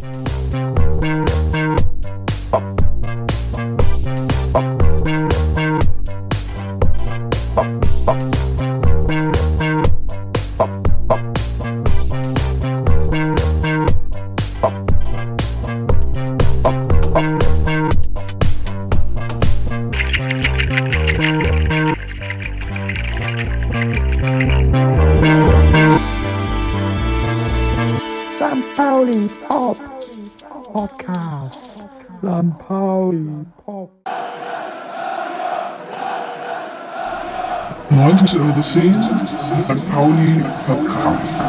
St. 90 over scene, St. Pauli Podcast.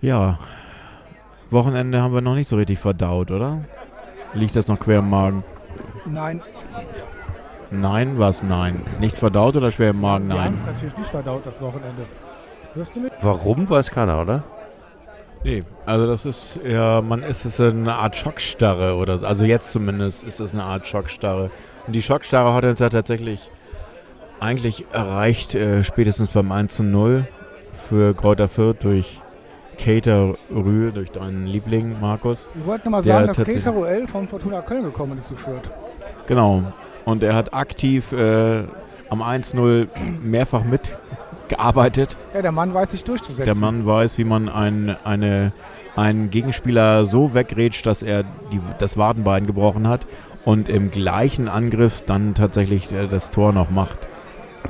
Ja, Wochenende haben wir noch nicht so richtig verdaut, oder? Liegt das noch quer im Magen? Nein, Nein, was? Nein. Nicht verdaut oder schwer im Magen? wir haben Nein. es natürlich nicht verdaut, das Wochenende. Hörst du mich? Warum, weiß keiner, oder? Nee, also das ist, ja, man ist es eine Art Schockstarre oder, also jetzt zumindest ist es eine Art Schockstarre. Und die Schockstarre hat uns ja tatsächlich eigentlich erreicht, äh, spätestens beim 1 zu 0 für Kräuter Fürth durch Cater Rühl, durch deinen Liebling, Markus. Ich wollte nochmal sagen, dass Keita Ruel von Fortuna Köln gekommen ist zu Fürth. Genau. Und er hat aktiv äh, am 1-0 mehrfach mitgearbeitet. Ja, der Mann weiß sich durchzusetzen. Der Mann weiß, wie man ein, eine, einen Gegenspieler so wegrätscht, dass er die, das Wadenbein gebrochen hat und im gleichen Angriff dann tatsächlich äh, das Tor noch macht.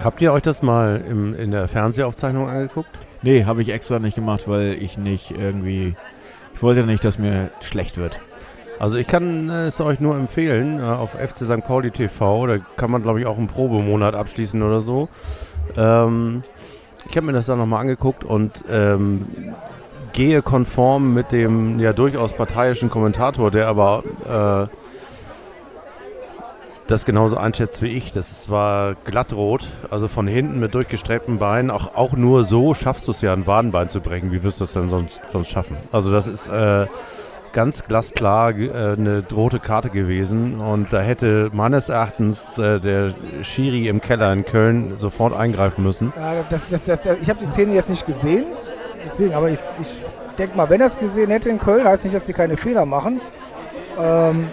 Habt ihr euch das mal im, in der Fernsehaufzeichnung angeguckt? Nee, habe ich extra nicht gemacht, weil ich nicht irgendwie. Ich wollte nicht, dass mir schlecht wird. Also ich kann äh, es euch nur empfehlen, äh, auf FC St. Pauli TV, da kann man glaube ich auch einen Probemonat abschließen oder so. Ähm, ich habe mir das dann nochmal angeguckt und ähm, gehe konform mit dem ja durchaus parteiischen Kommentator, der aber äh, das genauso einschätzt wie ich. Das ist zwar glattrot, also von hinten mit durchgestreckten Beinen, auch, auch nur so schaffst du es ja, ein Wadenbein zu brechen. Wie wirst du das denn sonst, sonst schaffen? Also das ist äh, ganz glasklar äh, eine rote Karte gewesen und da hätte meines Erachtens äh, der Schiri im Keller in Köln sofort eingreifen müssen. Ja, das, das, das, ich habe die Szene jetzt nicht gesehen, deswegen, aber ich, ich denke mal, wenn er es gesehen hätte in Köln, heißt nicht, dass die keine Fehler machen. Ähm,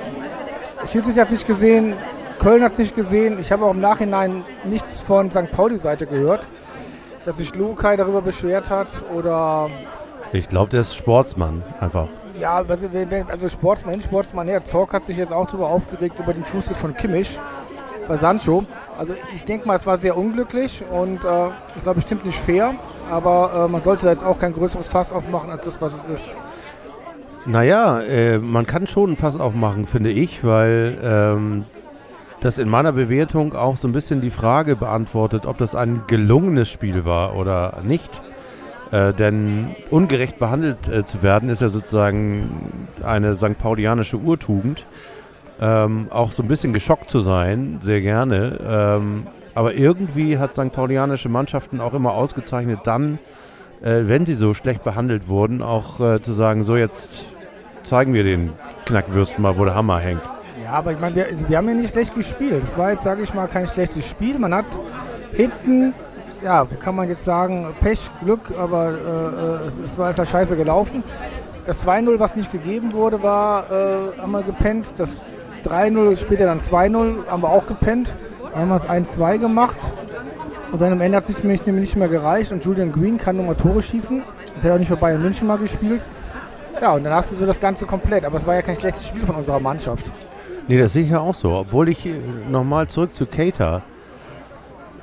Schiedsrichter hat es nicht gesehen, Köln hat es nicht gesehen. Ich habe auch im Nachhinein nichts von St. Pauli-Seite gehört, dass sich Lukai darüber beschwert hat oder Ich glaube, der ist Sportsmann einfach. Ja, also, also Sportsmann, Sportsmann her. Zorc hat sich jetzt auch darüber aufgeregt, über den Fußtritt von Kimmich bei Sancho. Also ich denke mal, es war sehr unglücklich und äh, es war bestimmt nicht fair, aber äh, man sollte da jetzt auch kein größeres Fass aufmachen, als das, was es ist. Naja, äh, man kann schon einen Pass aufmachen, finde ich, weil ähm, das in meiner Bewertung auch so ein bisschen die Frage beantwortet, ob das ein gelungenes Spiel war oder nicht. Äh, denn ungerecht behandelt äh, zu werden, ist ja sozusagen eine St. Paulianische Urtugend. Ähm, auch so ein bisschen geschockt zu sein, sehr gerne. Ähm, aber irgendwie hat St. Paulianische Mannschaften auch immer ausgezeichnet, dann, äh, wenn sie so schlecht behandelt wurden, auch äh, zu sagen, so jetzt zeigen wir den Knackwürsten mal, wo der Hammer hängt. Ja, aber ich meine, wir, wir haben ja nicht schlecht gespielt. Es war jetzt, sage ich mal, kein schlechtes Spiel. Man hat hinten, ja, kann man jetzt sagen, Pech, Glück, aber äh, äh, es, es war jetzt scheiße gelaufen. Das 2-0, was nicht gegeben wurde, war, äh, haben wir gepennt. Das 3-0, später dann 2-0, haben wir auch gepennt. Wir es 1-2 gemacht. Und dann am Ende hat es nämlich nicht mehr gereicht. Und Julian Green kann nochmal Tore schießen. Das hat auch nicht für Bayern München mal gespielt. Ja, und dann hast du so das Ganze komplett. Aber es war ja kein schlechtes Spiel von unserer Mannschaft. Nee, das sehe ich ja auch so. Obwohl ich nochmal zurück zu Keita.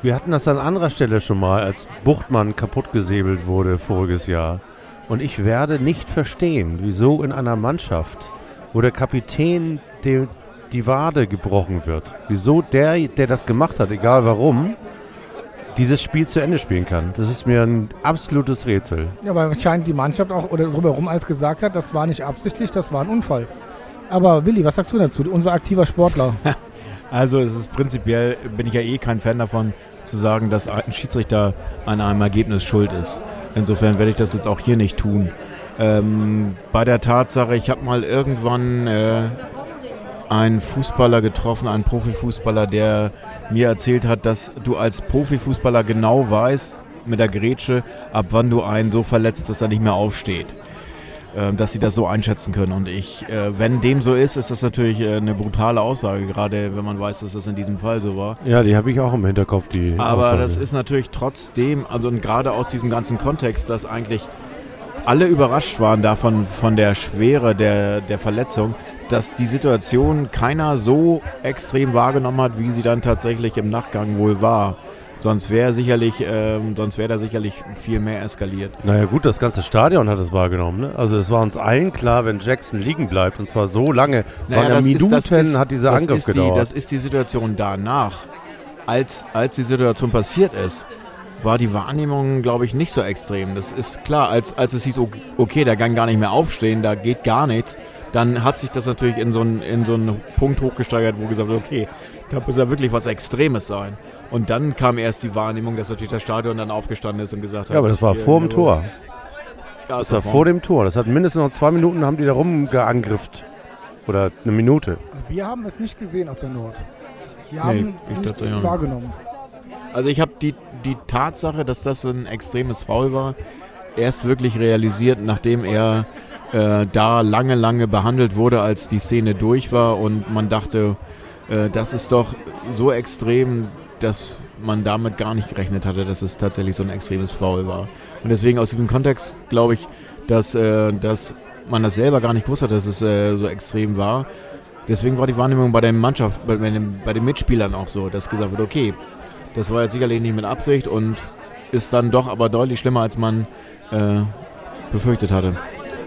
Wir hatten das an anderer Stelle schon mal, als Buchtmann kaputtgesäbelt wurde voriges Jahr. Und ich werde nicht verstehen, wieso in einer Mannschaft, wo der Kapitän die, die Wade gebrochen wird, wieso der, der das gemacht hat, egal warum, dieses Spiel zu Ende spielen kann. Das ist mir ein absolutes Rätsel. Ja, weil anscheinend die Mannschaft auch oder drumherum als gesagt hat, das war nicht absichtlich, das war ein Unfall. Aber Willi, was sagst du dazu? Unser aktiver Sportler. Also es ist prinzipiell, bin ich ja eh kein Fan davon, zu sagen, dass ein Schiedsrichter an einem Ergebnis schuld ist. Insofern werde ich das jetzt auch hier nicht tun. Ähm, bei der Tatsache, ich habe mal irgendwann äh, einen Fußballer getroffen, einen Profifußballer, der mir erzählt hat, dass du als Profifußballer genau weißt, mit der Grätsche, ab wann du einen so verletzt, dass er nicht mehr aufsteht. Ähm, dass sie das so einschätzen können. Und ich, äh, wenn dem so ist, ist das natürlich äh, eine brutale Aussage, gerade wenn man weiß, dass das in diesem Fall so war. Ja, die habe ich auch im Hinterkopf, die Aber Aussage. das ist natürlich trotzdem, also und gerade aus diesem ganzen Kontext, dass eigentlich alle überrascht waren davon, von der Schwere der, der Verletzung, dass die Situation keiner so extrem wahrgenommen hat, wie sie dann tatsächlich im Nachgang wohl war. Sonst wäre sicherlich, ähm, sonst wäre da sicherlich viel mehr eskaliert. Naja gut, das ganze Stadion hat es wahrgenommen. Ne? Also es war uns allen klar, wenn Jackson liegen bleibt, und zwar so lange, es waren ja das ist- Minuten das ist- hat dieser das Angriff ist die, gedauert. Das ist die Situation danach. Als, als die Situation passiert ist, war die Wahrnehmung, glaube ich, nicht so extrem. Das ist klar, als, als es hieß, ok- okay, der kann gar nicht mehr aufstehen, da geht gar nichts, dann hat sich das natürlich in so einen, in so einen Punkt hochgesteigert, wo gesagt wird, okay, da muss ja wirklich was Extremes sein. Und dann kam erst die Wahrnehmung, dass natürlich das Stadion dann aufgestanden ist und gesagt hat, ja, aber das war vor dem. Tor. Ja, Das war vor dem Tor. Das hat mindestens noch zwei Minuten, haben die da rumgeangrifft. Oder eine Minute. Wir haben es nicht gesehen auf der Nord. Wir Nee, haben ich nichts nicht. wahrgenommen. Also ich habe die, die Tatsache, dass das ein extremes Foul war, erst wirklich realisiert, nachdem er äh, da lange, lange behandelt wurde, als die Szene durch war und man dachte, äh, das ist doch so extrem, dass man damit gar nicht gerechnet hatte, dass es tatsächlich so ein extremes Foul war. Und deswegen aus diesem Kontext glaube ich, dass, äh, dass man das selber gar nicht gewusst hat, dass es äh, so extrem war. Deswegen war die Wahrnehmung bei der Mannschaft, bei, bei, den, bei den Mitspielern auch so, dass gesagt wird, okay, das war jetzt sicherlich nicht mit Absicht und ist dann doch aber deutlich schlimmer, als man äh, befürchtet hatte.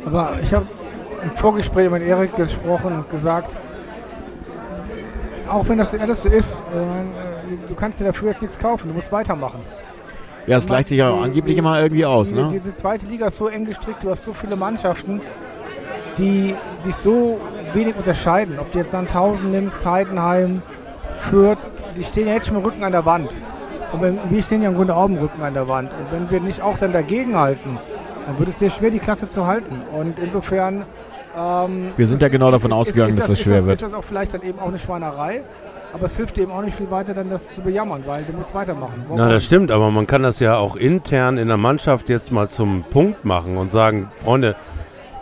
Aber ich habe im Vorgespräch mit Erik gesprochen und gesagt, auch wenn das alles so ist, äh, du kannst dir dafür jetzt nichts kaufen, du musst weitermachen. Ja, es gleicht sich ja angeblich die- immer irgendwie aus, Die- ne? Diese zweite Liga ist so eng gestrickt, du hast so viele Mannschaften, die sich so wenig unterscheiden. Ob du jetzt Sandhausen nimmst, Heidenheim, Fürth, die stehen ja jetzt schon mit dem Rücken an der Wand. Und wenn, wir stehen ja im Grunde auch im Rücken an der Wand. Und wenn wir nicht auch dann dagegen halten, dann wird es sehr schwer, die Klasse zu halten. Und insofern. Ähm, Wir sind ja genau davon ausgegangen, dass das schwer ist wird. Ist das auch vielleicht dann eben auch eine Schweinerei? Aber es hilft dir eben auch nicht viel weiter, dann das zu bejammern, weil du musst weitermachen. Na, das stimmt, aber man kann das ja auch intern in der Mannschaft jetzt mal zum Punkt machen und sagen, Freunde,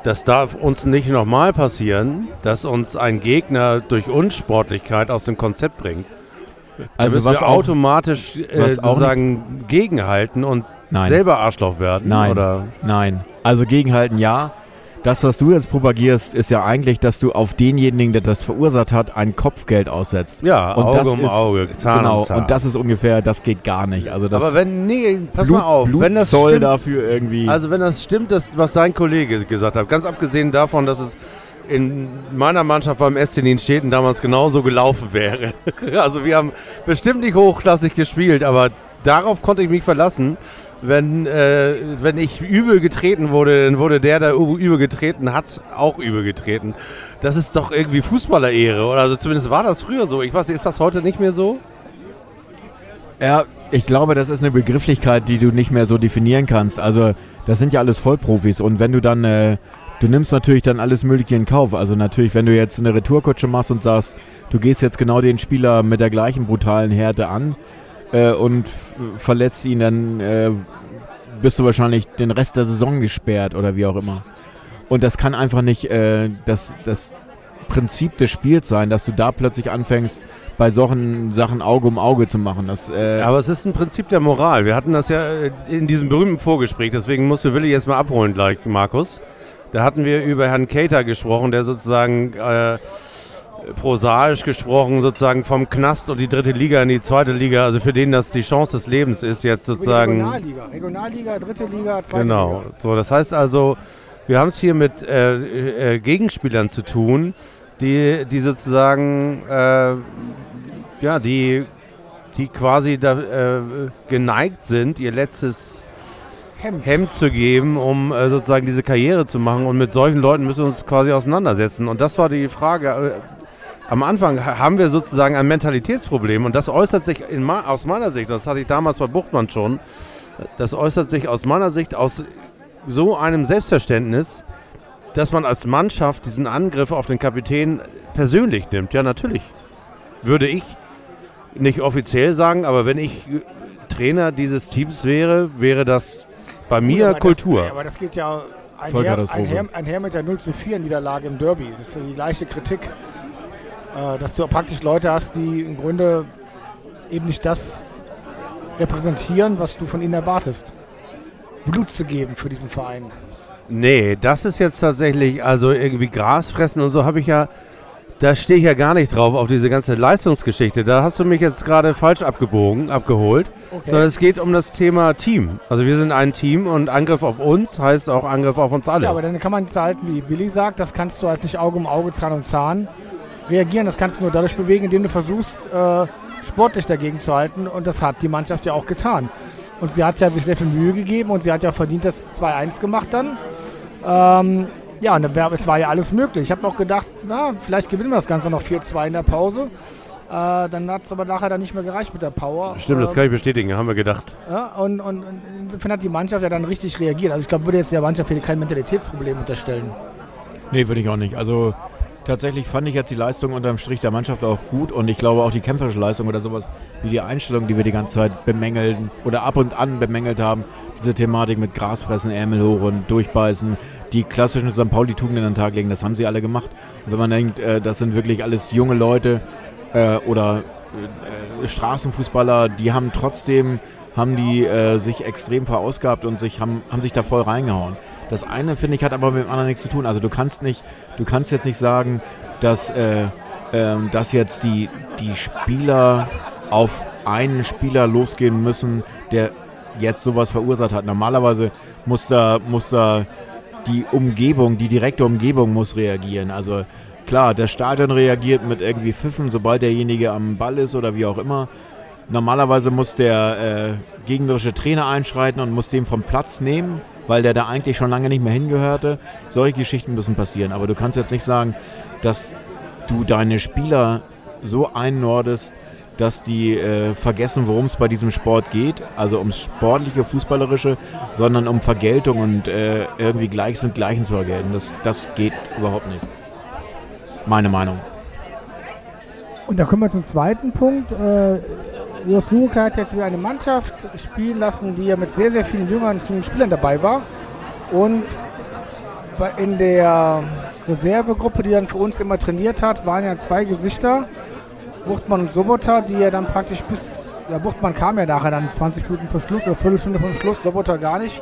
das darf uns nicht nochmal passieren, dass uns ein Gegner durch Unsportlichkeit aus dem Konzept bringt. Also da was müssen wir auch, automatisch äh, was auch sozusagen gegenhalten und Nein. selber Arschloch werden. Nein. Oder Nein. Also gegenhalten ja. Das, was du jetzt propagierst, ist ja eigentlich, dass du auf denjenigen, der das verursacht hat, ein Kopfgeld aussetzt. ja, Und Auge das um ist- Auge, Zahn genau. um Zahn. Und das ist ungefähr, das geht gar nicht. Also das aber wenn, nee, pass Blut, mal auf, Blut wenn das soll stimmt, dafür irgendwie. Also wenn das stimmt, das, was sein Kollege gesagt hat, ganz abgesehen davon, dass es in meiner Mannschaft beim SC Nienstädten damals genauso gelaufen wäre. Also wir haben bestimmt nicht hochklassig gespielt, aber darauf konnte ich mich verlassen. Wenn, äh, wenn ich übel getreten wurde, dann wurde der, der übel getreten hat, auch übel getreten. Das ist doch irgendwie Fußballerehre, oder? Also zumindest war das früher so. Ich weiß ist das heute nicht mehr so? Ja, ich glaube, das ist eine Begrifflichkeit, die du nicht mehr so definieren kannst. Also, das sind ja alles Vollprofis und wenn du dann, äh, du nimmst natürlich dann alles Mögliche in Kauf. Also natürlich, wenn du jetzt eine Retourkutsche machst und sagst, du gehst jetzt genau den Spieler mit der gleichen brutalen Härte an äh, und verletzt ihn, dann äh, bist du wahrscheinlich den Rest der Saison gesperrt oder wie auch immer. Und das kann einfach nicht äh, das, das Prinzip des Spiels sein, dass du da plötzlich anfängst, bei solchen Sachen Auge um Auge zu machen. Das, äh, Aber es ist ein Prinzip der Moral. Wir hatten das ja äh, in diesem berühmten Vorgespräch, deswegen musste Willi jetzt mal abholen gleich, Markus. Da hatten wir über Herrn Cater gesprochen, der sozusagen äh, prosaisch gesprochen sozusagen vom Knast und die dritte Liga in die zweite Liga, also für den das die Chance des Lebens ist, jetzt sozusagen. Regionalliga. Regionalliga, dritte Liga, zweite Genau. Liga. So, das heißt also, wir haben es hier mit äh, äh, Gegenspielern zu tun, die, die sozusagen, äh, ja, die, die quasi da, äh, geneigt sind, ihr letztes Hemd. Hemd zu geben, um äh, sozusagen diese Karriere zu machen. Und mit solchen Leuten müssen wir uns quasi auseinandersetzen. Und das war die Frage. Am Anfang ha- haben wir sozusagen ein Mentalitätsproblem und das äußert sich in aus meiner Sicht, das hatte ich damals bei Buchtmann schon, das äußert sich aus meiner Sicht aus so einem Selbstverständnis, dass man als Mannschaft diesen Angriff auf den Kapitän persönlich nimmt. Ja, natürlich. Würde ich nicht offiziell sagen, aber wenn ich Trainer dieses Teams wäre, wäre das bei mir aber Kultur. Das, aber das geht ja einher, einher, einher mit der 0 zu 4 Niederlage im Derby. Das ist ja die gleiche Kritik. Äh, dass du praktisch Leute hast, die im Grunde eben nicht das repräsentieren, was du von ihnen erwartest. Blut zu geben für diesen Verein. Nee, das ist jetzt tatsächlich, also irgendwie Gras fressen und so habe ich ja, da stehe ich ja gar nicht drauf auf diese ganze Leistungsgeschichte. Da hast du mich jetzt gerade falsch abgebogen, abgeholt. Sondern es geht um das Thema Team. Also wir sind ein Team und Angriff auf uns heißt auch Angriff auf uns alle. Ja, aber dann kann man jetzt halt, wie Willi sagt, das kannst du halt nicht Auge um Auge, Zahn um Zahn reagieren. Das kannst du nur dadurch bewegen, indem du versuchst, äh, sportlich dagegen zu halten. Und das hat die Mannschaft ja auch getan. Und sie hat ja sich sehr viel Mühe gegeben und sie hat ja verdient das 2-1 gemacht dann. Ähm, ja, es war ja alles möglich. Ich habe noch gedacht, na, vielleicht gewinnen wir das Ganze noch 4-2 in der Pause. Äh, dann hat es aber nachher dann nicht mehr gereicht mit der Power. Stimmt, das Ähm, kann ich bestätigen, haben wir gedacht. ja, und, und, und insofern hat die Mannschaft ja dann richtig reagiert. Also ich glaube, würde jetzt der Mannschaft hier kein Mentalitätsproblem unterstellen. Nee, würde ich auch nicht. Also tatsächlich fand ich jetzt die Leistung unterm Strich der Mannschaft auch gut und ich glaube auch die kämpferische Leistung oder sowas wie die Einstellung, die wir die ganze Zeit bemängeln oder ab und an bemängelt haben, diese Thematik mit Grasfressen, Ärmel hoch und durchbeißen, die klassischen St. Pauli-Tugenden an den Tag legen, das haben sie alle gemacht. Und wenn man denkt, äh, das sind wirklich alles junge Leute äh, oder äh, Straßenfußballer, die haben trotzdem haben die sich extrem verausgabt und sich haben, haben sich da voll reingehauen. Das eine, finde ich, hat aber mit dem anderen nichts zu tun. Also du kannst nicht, du kannst jetzt nicht sagen, dass, äh, ähm, dass jetzt die, die Spieler auf einen Spieler losgehen müssen, der jetzt sowas verursacht hat. Normalerweise muss da, muss da die Umgebung, die direkte Umgebung muss reagieren. Also klar, das Stadion reagiert mit irgendwie Pfiffen, sobald derjenige am Ball ist oder wie auch immer. Normalerweise muss der äh, gegnerische Trainer einschreiten und muss den vom Platz nehmen, weil der da eigentlich schon lange nicht mehr hingehörte. Solche Geschichten müssen passieren. Aber du kannst jetzt nicht sagen, dass du deine Spieler so einnordest, dass die äh, vergessen, worum es bei diesem Sport geht. Also ums sportliche, fußballerische, sondern um Vergeltung und äh, irgendwie Gleiches mit Gleichen zu vergelten. Das, das geht überhaupt nicht. Meine Meinung. Und dann kommen wir zum zweiten Punkt. Äh, Jos Luka hat jetzt wieder eine Mannschaft spielen lassen, die ja mit sehr, sehr vielen jüngeren Spielern dabei war. Und in der Reservegruppe, die dann für uns immer trainiert hat, waren ja zwei Gesichter, Buchtmann und Sobota, die ja dann praktisch bis, ja Buchtmann kam ja nachher dann 20 Minuten vor Schluss oder Viertelstunde vor Schluss, Sobota gar nicht,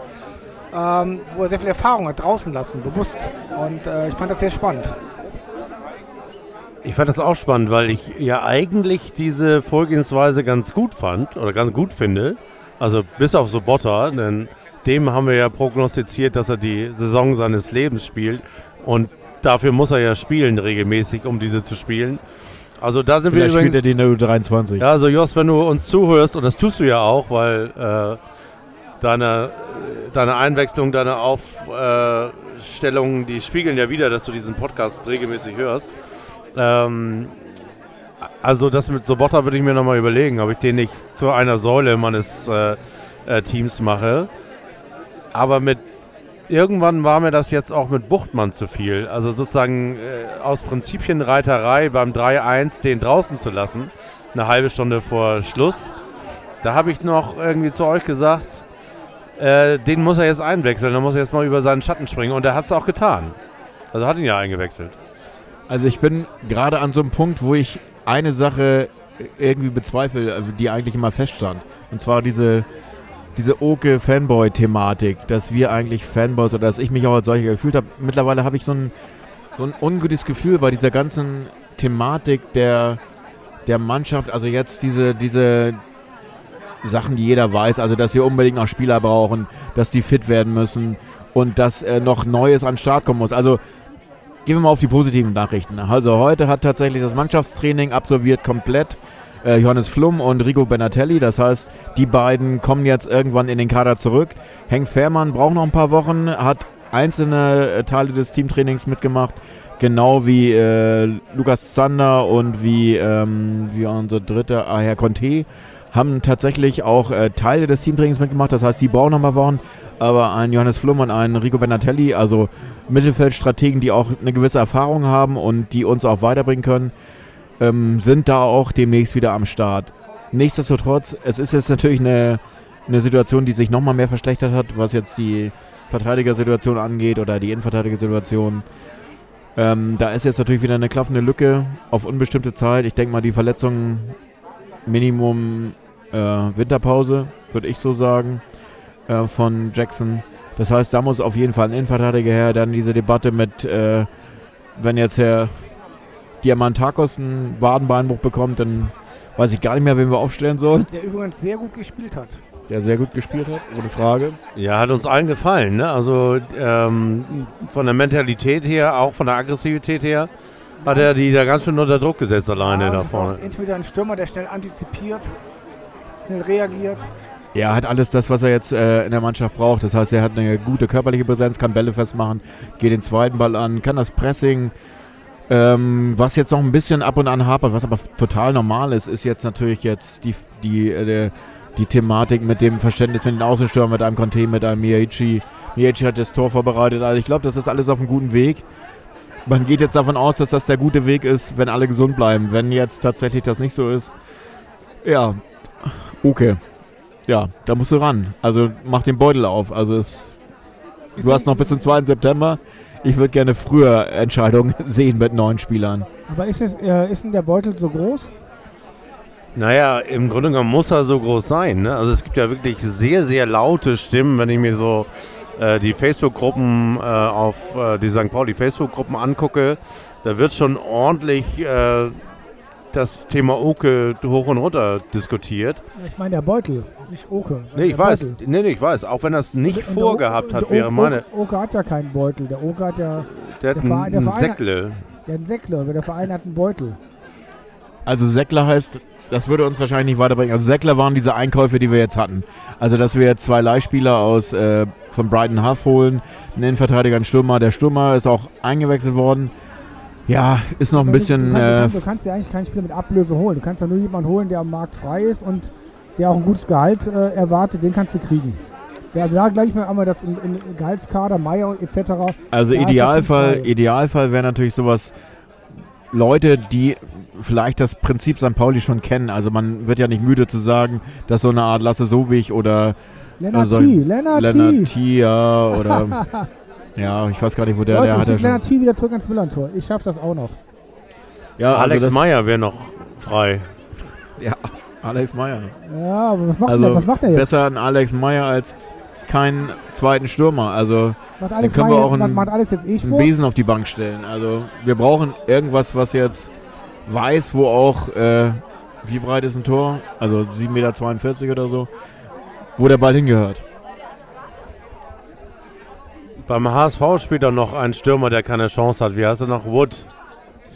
ähm, wo er sehr viel Erfahrung hat draußen lassen, bewusst. Und äh, ich fand das sehr spannend. Ich fand das auch spannend, weil ich ja eigentlich diese Vorgehensweise ganz gut fand oder ganz gut finde. Also bis auf Sobotta, denn dem haben wir ja prognostiziert, dass er die Saison seines Lebens spielt. Und dafür muss er ja spielen regelmäßig, um diese zu spielen. Also da sind Vielleicht wir spielt übrigens... er die in der U23. Ja, also Jos, wenn du uns zuhörst, und das tust du ja auch, weil äh, deine, deine Einwechslung, deine Aufstellungen, die spiegeln ja wieder, dass du diesen Podcast regelmäßig hörst. Ähm, also das mit Sobotta würde ich mir nochmal überlegen, ob ich den nicht zu einer Säule meines äh, äh, Teams mache. Aber mit irgendwann war mir das jetzt auch mit Buchtmann zu viel. Also sozusagen äh, aus Prinzipienreiterei beim 3-1 den draußen zu lassen, eine halbe Stunde vor Schluss. Da habe ich noch irgendwie zu euch gesagt, äh, den muss er jetzt einwechseln, da muss er jetzt mal über seinen Schatten springen. Und er hat es auch getan. Also hat ihn ja eingewechselt. Also ich bin gerade an so einem Punkt, wo ich eine Sache irgendwie bezweifle, die eigentlich immer feststand. Und zwar diese, diese Oke-Fanboy-Thematik, dass wir eigentlich Fanboys oder dass ich mich auch als solcher gefühlt habe. Mittlerweile habe ich so ein, so ein ungutes Gefühl bei dieser ganzen Thematik der, der Mannschaft. Also jetzt diese, diese Sachen, die jeder weiß, also dass wir unbedingt noch Spieler brauchen, dass die fit werden müssen und dass äh, noch Neues an den Start kommen muss. Also Gehen wir mal auf die positiven Nachrichten. Also heute hat tatsächlich das Mannschaftstraining absolviert komplett äh, Johannes Flum und Rigo Benatelli. Das heißt, die beiden kommen jetzt irgendwann in den Kader zurück. Henk Fährmann braucht noch ein paar Wochen, hat einzelne äh, Teile des Teamtrainings mitgemacht. Genau wie äh, Lukas Zander und wie, ähm, wie unser dritter, ah, Herr Conte, haben tatsächlich auch äh, Teile des Teamtrainings mitgemacht, das heißt, die nochmal Wochen, aber ein Johannes Flum und ein Rico Benatelli, also Mittelfeldstrategen, die auch eine gewisse Erfahrung haben und die uns auch weiterbringen können, ähm, sind da auch demnächst wieder am Start. Nichtsdestotrotz, es ist jetzt natürlich eine, eine Situation, die sich nochmal mehr verschlechtert hat, was jetzt die Verteidigersituation angeht oder die Innenverteidigersituation. Ähm, da ist jetzt natürlich wieder eine klaffende Lücke auf unbestimmte Zeit. Ich denke mal, die Verletzung Minimum äh, Winterpause, würde ich so sagen, äh, von Jackson. Das heißt, da muss auf jeden Fall ein Innenverteidiger her. Dann diese Debatte mit, äh, wenn jetzt Herr Diamantakos einen Wadenbeinbruch bekommt, dann weiß ich gar nicht mehr, wen wir aufstellen sollen. Der übrigens sehr gut gespielt hat. Der sehr gut gespielt hat, ohne Frage. Ja, hat uns allen gefallen. Ne? Also ähm, von der Mentalität her, auch von der Aggressivität her, hat er die da ganz schön unter Druck gesetzt alleine Ja, da das ist auch vorne. Entweder ein Stürmer, der schnell antizipiert, schnell reagiert. Er hat alles das, was er jetzt äh, in der Mannschaft braucht. Das heißt, er hat eine gute körperliche Präsenz, kann Bälle festmachen, geht den zweiten Ball an, kann das Pressing. Ähm, was jetzt noch ein bisschen ab und an hapert, was aber total normal ist, ist jetzt natürlich jetzt die, die, äh, die Thematik mit dem Verständnis mit den Außenstürmern, mit einem Conte, mit einem Miyachi. Miyachi hat das Tor vorbereitet. Also ich glaube, das ist alles auf einem guten Weg. Man geht jetzt davon aus, dass das der gute Weg ist, wenn alle gesund bleiben. Wenn jetzt tatsächlich das nicht so ist, ja, okay. Ja, da musst du ran. Also mach den Beutel auf. Also es, du hast noch bis zum 2. September. Ich würde gerne früher Entscheidungen sehen mit neuen Spielern. Aber ist, es, äh, ist denn der Beutel so groß? Naja, im Grunde genommen muss er so groß sein. Ne? Also es gibt ja wirklich sehr, sehr laute Stimmen, wenn ich mir so äh, die Facebook-Gruppen äh, auf äh, die St. Pauli Facebook-Gruppen angucke. Da wird schon ordentlich äh, das Thema Oke hoch und runter diskutiert. Ich meine der Beutel, nicht Oke. Nee, ich der weiß. Beutel. Nee, nee, ich weiß. Auch wenn er es nicht Und der vorgehabt hat, der wäre meine. Oke hat ja keinen Beutel. Der Oke hat ja Der hat der Verein- der einen Verein- Säckle. der hat einen Säckler, aber der Verein hat einen Beutel. Also Säckler heißt, das würde uns wahrscheinlich nicht weiterbringen. Also Säckler waren diese Einkäufe, die wir jetzt hatten. Also dass wir jetzt zwei Leihspieler aus äh, von Brighton Huff holen, einen Innenverteidiger, einen Stürmer. Der Stürmer ist auch eingewechselt worden. Ja, ist noch ein Aber du- bisschen. Du, Äh, kannst, du kannst ja eigentlich keinen Spieler mit Ablöse holen. Du kannst ja nur jemanden holen, der am Markt frei ist und der auch ein gutes Gehalt äh, erwartet. Den kannst du kriegen. Ja, also da gleich mal einmal das im, im Gehaltskader, Meier etc. Also Idealfall. Idealfall wäre natürlich sowas, Leute, die vielleicht das Prinzip St. Pauli schon kennen. Also man wird ja nicht müde zu sagen, dass so eine Art Lasse Sobich oder Lennart Also, T. Lennart. T. Ja, oder ja, ich weiß gar nicht, wo der, Leute, der ich hat ja T. wieder zurück ans Millantor. Ich schaff das auch noch. Ja, also Alex Meyer wäre noch frei. Ja, Alex Meyer. Ja, aber was macht, Also der, was macht er jetzt? besser ein Alex Meyer als keinen zweiten Stürmer. Also macht Alex, können wir Meyer- auch einen- macht, Alex jetzt einen E-Sport? Besen auf die Bank stellen. Also wir brauchen irgendwas, was jetzt weiß, wo auch, äh, wie breit ist ein Tor? Also 7,42 Meter oder so, wo der Ball hingehört. Beim HSV spielt er noch ein Stürmer, der keine Chance hat. Wie heißt er noch? Wood.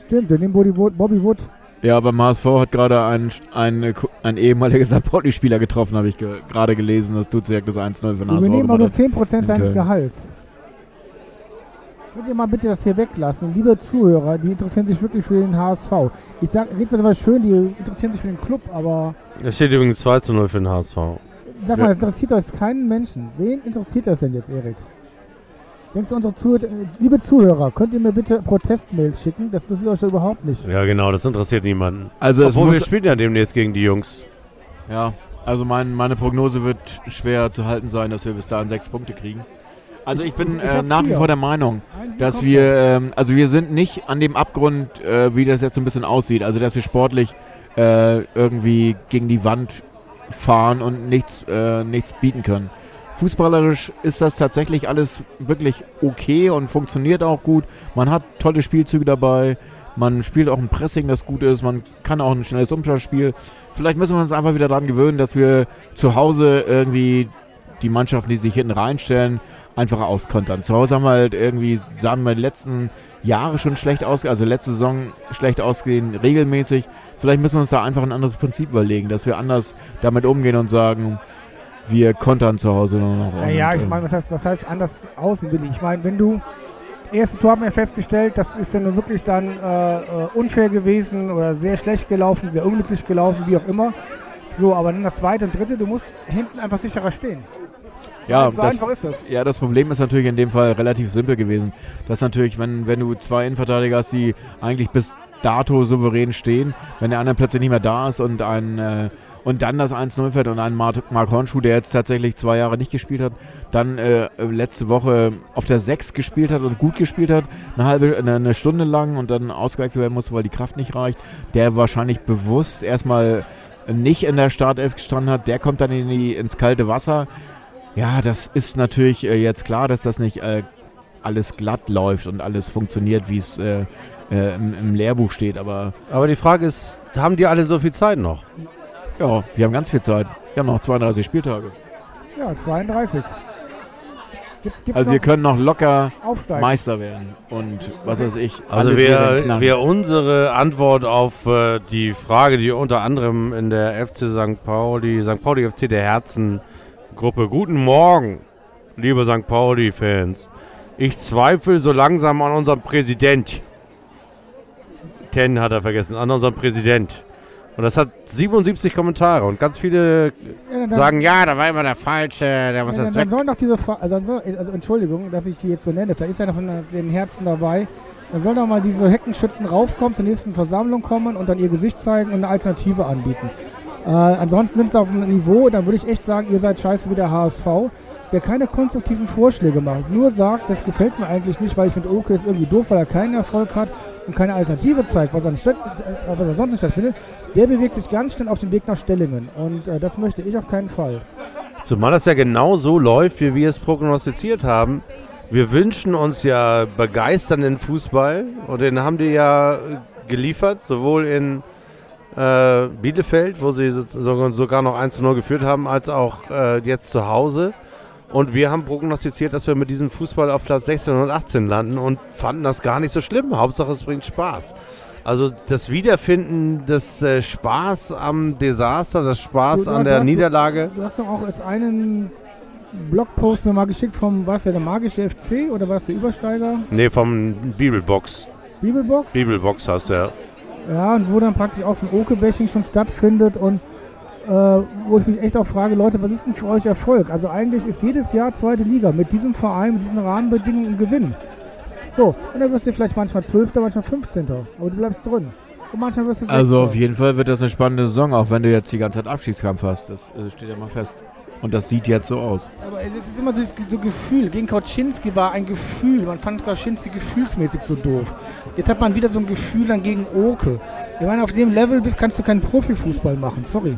Stimmt, wir nehmen Bobby Wood. Bobby Wood. Ja, beim HSV hat gerade ein, ein, ein ehemaliger St. Pauli-Spieler getroffen, habe ich ge gerade gelesen. Das tut sich das 1-0 für den HSV wir nehmen aber nur gemacht hat. 10% in seines. Gehalts. Könnt ihr mal bitte das hier weglassen? Liebe Zuhörer, die interessieren sich wirklich für den HSV. Ich sag, red mir mal schön, die interessieren sich für den Club, aber Da steht übrigens 2 zu 0 für den HSV. sag mal, das interessiert euch keinen Menschen. Wen interessiert das denn jetzt, Erik? Denkst du, unsere Zuhörer, äh, liebe Zuhörer, könnt ihr mir bitte Protestmails schicken? Das interessiert euch doch überhaupt nicht. Ja, genau, das interessiert niemanden. Also Obwohl wir spielen ja demnächst gegen die Jungs. ja, also mein, meine Prognose wird schwer zu halten sein, dass wir bis dahin sechs Punkte kriegen. Also ich bin äh, nach wie vor der Meinung, dass wir, ähm, also wir sind nicht an dem Abgrund, äh, wie das jetzt so ein bisschen aussieht. Also dass wir sportlich äh, irgendwie gegen die Wand fahren und nichts, äh, nichts bieten können. Fußballerisch ist das tatsächlich alles wirklich okay und funktioniert auch gut. Man hat tolle Spielzüge dabei. Man spielt auch ein Pressing, das gut ist. Man kann auch ein schnelles Umschaltspiel. Vielleicht müssen wir uns einfach wieder daran gewöhnen, dass wir zu Hause irgendwie die Mannschaften, die sich hinten reinstellen, einfach auskontern. Zu Hause haben wir halt irgendwie, sagen wir, die letzten Jahre schon schlecht ausgesehen, also letzte Saison schlecht ausgehen, regelmäßig. Vielleicht müssen wir uns da einfach ein anderes Prinzip überlegen, dass wir anders damit umgehen und sagen, wir kontern zu Hause nur noch. Und, ich äh, meine, was heißt, was heißt anders aussehen, Willi? Ich meine, wenn du. Das erste Tor haben wir festgestellt, das ist ja nun wirklich dann äh, äh, unfair gewesen oder sehr schlecht gelaufen, sehr unglücklich gelaufen, wie auch immer. So, aber dann das zweite und dritte, du musst hinten einfach sicherer stehen. Ja, so das, einfach ist das. ja, das Problem ist natürlich in dem Fall relativ simpel gewesen. Das natürlich, wenn, wenn du zwei Innenverteidiger hast, die eigentlich bis dato souverän stehen, wenn der andere plötzlich nicht mehr da ist und ein äh, und dann das 1-0 fährt und ein Mark, Mark Hornschuh, der jetzt tatsächlich zwei Jahre nicht gespielt hat, dann äh, letzte Woche auf der 6 gespielt hat und gut gespielt hat, eine halbe, eine Stunde lang und dann ausgewechselt werden musste, weil die Kraft nicht reicht, der wahrscheinlich bewusst erstmal nicht in der Startelf gestanden hat, der kommt dann in die, ins kalte Wasser. Ja, das ist natürlich äh, jetzt klar, dass das nicht äh, alles glatt läuft und alles funktioniert, wie es äh, äh, im, im Lehrbuch steht, aber Aber die Frage ist, haben die alle so viel Zeit noch? Ja, wir haben ganz viel Zeit. Wir haben noch 32 Spieltage. Ja, 32. Gibt, gibt Also wir können noch locker aufsteigen. Meister werden und was weiß ich. Also wer, wer unsere Antwort auf äh, die Frage, die unter anderem in der FC St. Pauli, St. Pauli FC der Herzengruppe, guten Morgen, liebe St. Pauli-Fans. Ich zweifle so langsam an unserem Präsident. Ten hat er vergessen, an unserem Präsident. Und das hat 77 Kommentare und ganz viele Ja, dann- sagen, ja, da war immer der Falsche, der muss Ja, dann, jetzt dann weg. sollen doch diese, Fra- also, soll, also Entschuldigung, dass ich die jetzt so nenne, vielleicht ist einer von den Herzen dabei. Dann sollen doch mal diese Heckenschützen raufkommen, zur nächsten Versammlung kommen und dann ihr Gesicht zeigen und eine Alternative anbieten. Äh, ansonsten sind sie auf einem Niveau, dann würde ich echt sagen, ihr seid scheiße wie der HSV. Wer keine konstruktiven Vorschläge macht, nur sagt, das gefällt mir eigentlich nicht, weil ich finde, Oke ist irgendwie doof, weil er keinen Erfolg hat und keine Alternative zeigt, was, an Stadt, äh, was ansonsten stattfindet, der bewegt sich ganz schnell auf den Weg nach Stellingen. Und äh, das möchte ich auf keinen Fall. Zumal das ja genau so läuft, wie wir es prognostiziert haben. Wir wünschen uns ja begeisternden Fußball und den haben die ja geliefert, sowohl in äh, Bielefeld, wo sie so- sogar sogar noch 1 zu 0 geführt haben, als auch äh, jetzt zu Hause. Und wir haben prognostiziert, dass wir mit diesem Fußball auf Platz 16 und 18 landen und fanden das gar nicht so schlimm. Hauptsache es bringt Spaß. Also das Wiederfinden des äh, Spaß am Desaster, das Spaß Du- an du- der du- Niederlage. Du hast doch auch jetzt einen Blogpost mir mal geschickt vom, war es ja der magische FC oder war es der Übersteiger? Nee, vom Bibelbox. Bibelbox? Bibelbox hast du ja. Ja, und wo dann praktisch auch so ein Oke-Bashing schon stattfindet und äh, wo ich mich echt auch frage, Leute, was ist denn für euch Erfolg? Also eigentlich ist jedes Jahr zweite Liga mit diesem Verein, mit diesen Rahmenbedingungen ein Gewinn. So, und dann wirst du vielleicht manchmal Zwölfter, manchmal 15. Aber du bleibst drin. Und manchmal wirst du Sechster. Also auf jeden Fall wird das eine spannende Saison, auch wenn du jetzt die ganze Zeit Abschiedskampf hast. Das äh, steht ja mal fest. Und das sieht jetzt so aus. Aber es ist immer so das so Gefühl. Gegen Kauczynski war ein Gefühl. Man fand Kauczynski gefühlsmäßig so doof. Jetzt hat man wieder so ein Gefühl dann gegen Oke. Ich meine, auf dem Level bist, kannst du keinen Profifußball machen. Sorry.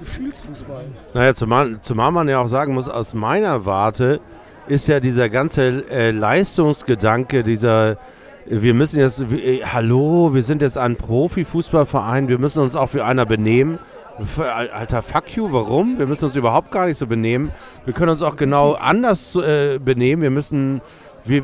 Gefühlsfußball. Naja, zumal, zumal man ja auch sagen muss, aus meiner Warte ist ja dieser ganze äh, Leistungsgedanke, dieser, wir müssen jetzt, äh, hallo, wir sind jetzt ein Profifußballverein, wir müssen uns auch wie einer benehmen. Alter, fuck you, warum? Wir müssen uns überhaupt gar nicht so benehmen. Wir können uns auch genau anders äh, benehmen. Wir müssen, wir,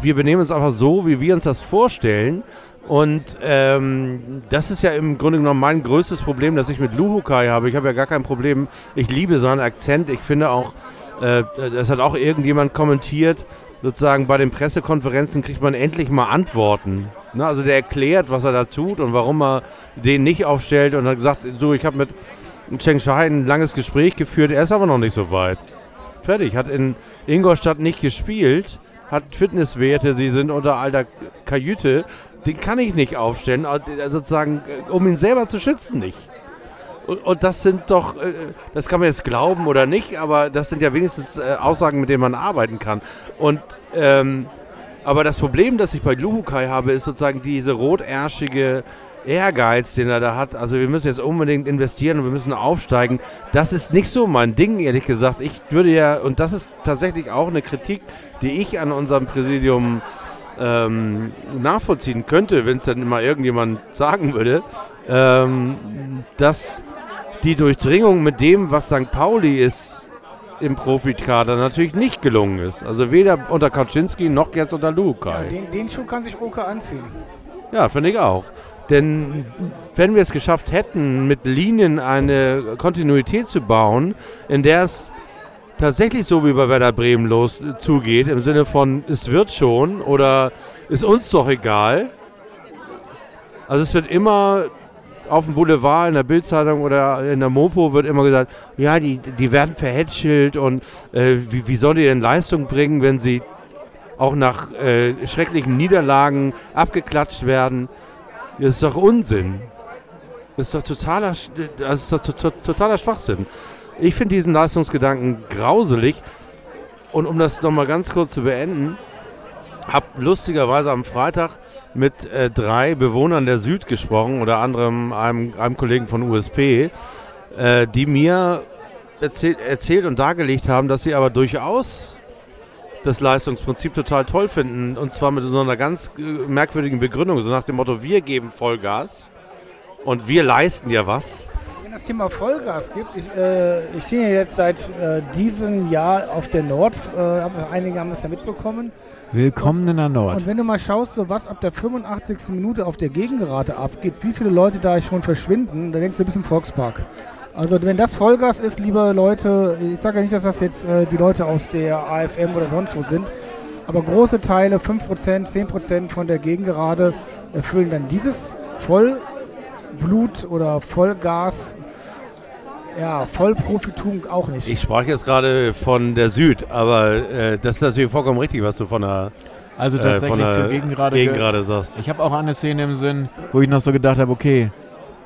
wir benehmen uns einfach so, wie wir uns das vorstellen. Und ähm, das ist ja im Grunde genommen mein größtes Problem, das ich mit Luhukai habe. Ich habe ja gar kein Problem. Ich liebe seinen Akzent. Ich finde auch, äh, das hat auch irgendjemand kommentiert, sozusagen bei den Pressekonferenzen kriegt man endlich mal Antworten. Ne? Also der erklärt, was er da tut und warum er den nicht aufstellt und hat gesagt, du, ich habe mit Cheng Shai ein langes Gespräch geführt, er ist aber noch nicht so weit. Fertig, hat in Ingolstadt nicht gespielt, hat Fitnesswerte, sie sind unter alter Kajüte. Den kann ich nicht aufstellen, also sozusagen, äh, um ihn selber zu schützen, nicht. Und, das sind doch, äh, das kann man jetzt glauben oder nicht, aber das sind ja wenigstens äh, Aussagen, mit denen man arbeiten kann. Und, ähm, aber das Problem, das ich bei Luhukai habe, ist sozusagen diese rotärschige Ehrgeiz, den er da hat. Also wir müssen jetzt unbedingt investieren und wir müssen aufsteigen. Das ist nicht so mein Ding, ehrlich gesagt. Ich würde ja, und das ist tatsächlich auch eine Kritik, die ich an unserem Präsidium ähm, nachvollziehen könnte, wenn es dann mal irgendjemand sagen würde, ähm, dass die Durchdringung mit dem, was St. Pauli ist im Profikader, natürlich nicht gelungen ist. Also weder unter Kaczynski noch jetzt unter Ja, Lukai. den, den Schuh kann sich Oke anziehen. Ja, finde ich auch. Denn wenn wir es geschafft hätten, mit Linien eine Kontinuität zu bauen, in der es tatsächlich so wie bei Werder Bremen los zugeht, im Sinne von es wird schon oder ist uns doch egal. Also es wird immer auf dem Boulevard, in der Bildzeitung oder in der Mopo wird immer gesagt, ja, die, die werden verhätschelt und äh, wie, wie soll die denn Leistung bringen, wenn sie auch nach äh, schrecklichen Niederlagen abgeklatscht werden? Das ist doch Unsinn. Das ist doch totaler, das ist doch to- to- totaler Schwachsinn. Ich finde diesen Leistungsgedanken grauselig. Und um das nochmal ganz kurz zu beenden, habe lustigerweise am Freitag mit äh, drei Bewohnern der Süd gesprochen, unter anderem einem, einem Kollegen von USP, äh, die mir erzählt, erzählt und dargelegt haben, dass sie aber durchaus das Leistungsprinzip total toll finden. Und zwar mit so einer ganz äh, merkwürdigen Begründung, so nach dem Motto, wir geben Vollgas und wir leisten ja was. Wenn das Thema Vollgas gibt, ich, äh, ich stehe jetzt seit äh, diesem Jahr auf der Nord, äh, einige haben das ja mitbekommen. Willkommen in der Nord. Und wenn du mal schaust, so was ab der 85. Minute auf der Gegengerade abgeht, wie viele Leute da schon verschwinden, da denkst du, du bist im Volkspark. Also wenn das Vollgas ist, liebe Leute, ich sage ja nicht, dass das jetzt äh, die Leute aus der AFM oder sonst wo sind, aber große Teile, 5%, 10% von der Gegengerade erfüllen dann dieses Vollblut oder Vollgas, ja, Vollprofitum auch nicht. Ich sprach jetzt gerade von der Süd, aber äh, das ist natürlich vollkommen richtig, was du von der, Also äh, tatsächlich zur der Gegengerade. Gegengerade sagst. Ich habe auch eine Szene im Sinn, wo ich noch so gedacht habe, okay,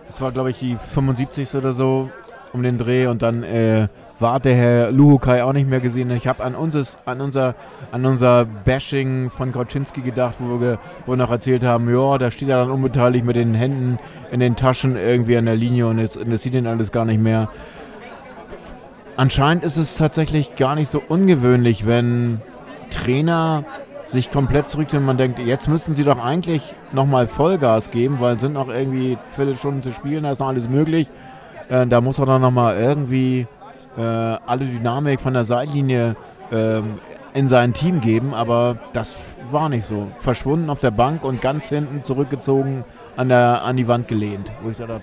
das war glaube ich die 75. oder so um den Dreh und dann äh, war der Herr Luhukai auch nicht mehr gesehen. Ich habe an, an, unser, an unser Bashing von Kauczynski gedacht, wo wir, wo wir noch erzählt haben, ja, da steht er dann unbeteiligt mit den Händen in den Taschen irgendwie an der Linie und jetzt und das sieht ihn alles gar nicht mehr. Anscheinend ist es tatsächlich gar nicht so ungewöhnlich, wenn Trainer sich komplett zurückziehen und man denkt, jetzt müssten sie doch eigentlich nochmal Vollgas geben, weil es sind noch irgendwie Viertelstunden zu spielen, da ist noch alles möglich. Äh, da muss er dann nochmal irgendwie äh, alle Dynamik von der Seitlinie ähm, in sein Team geben, aber das war nicht so. Verschwunden auf der Bank und ganz hinten zurückgezogen an, der, an die Wand gelehnt. Wo ich so dachte,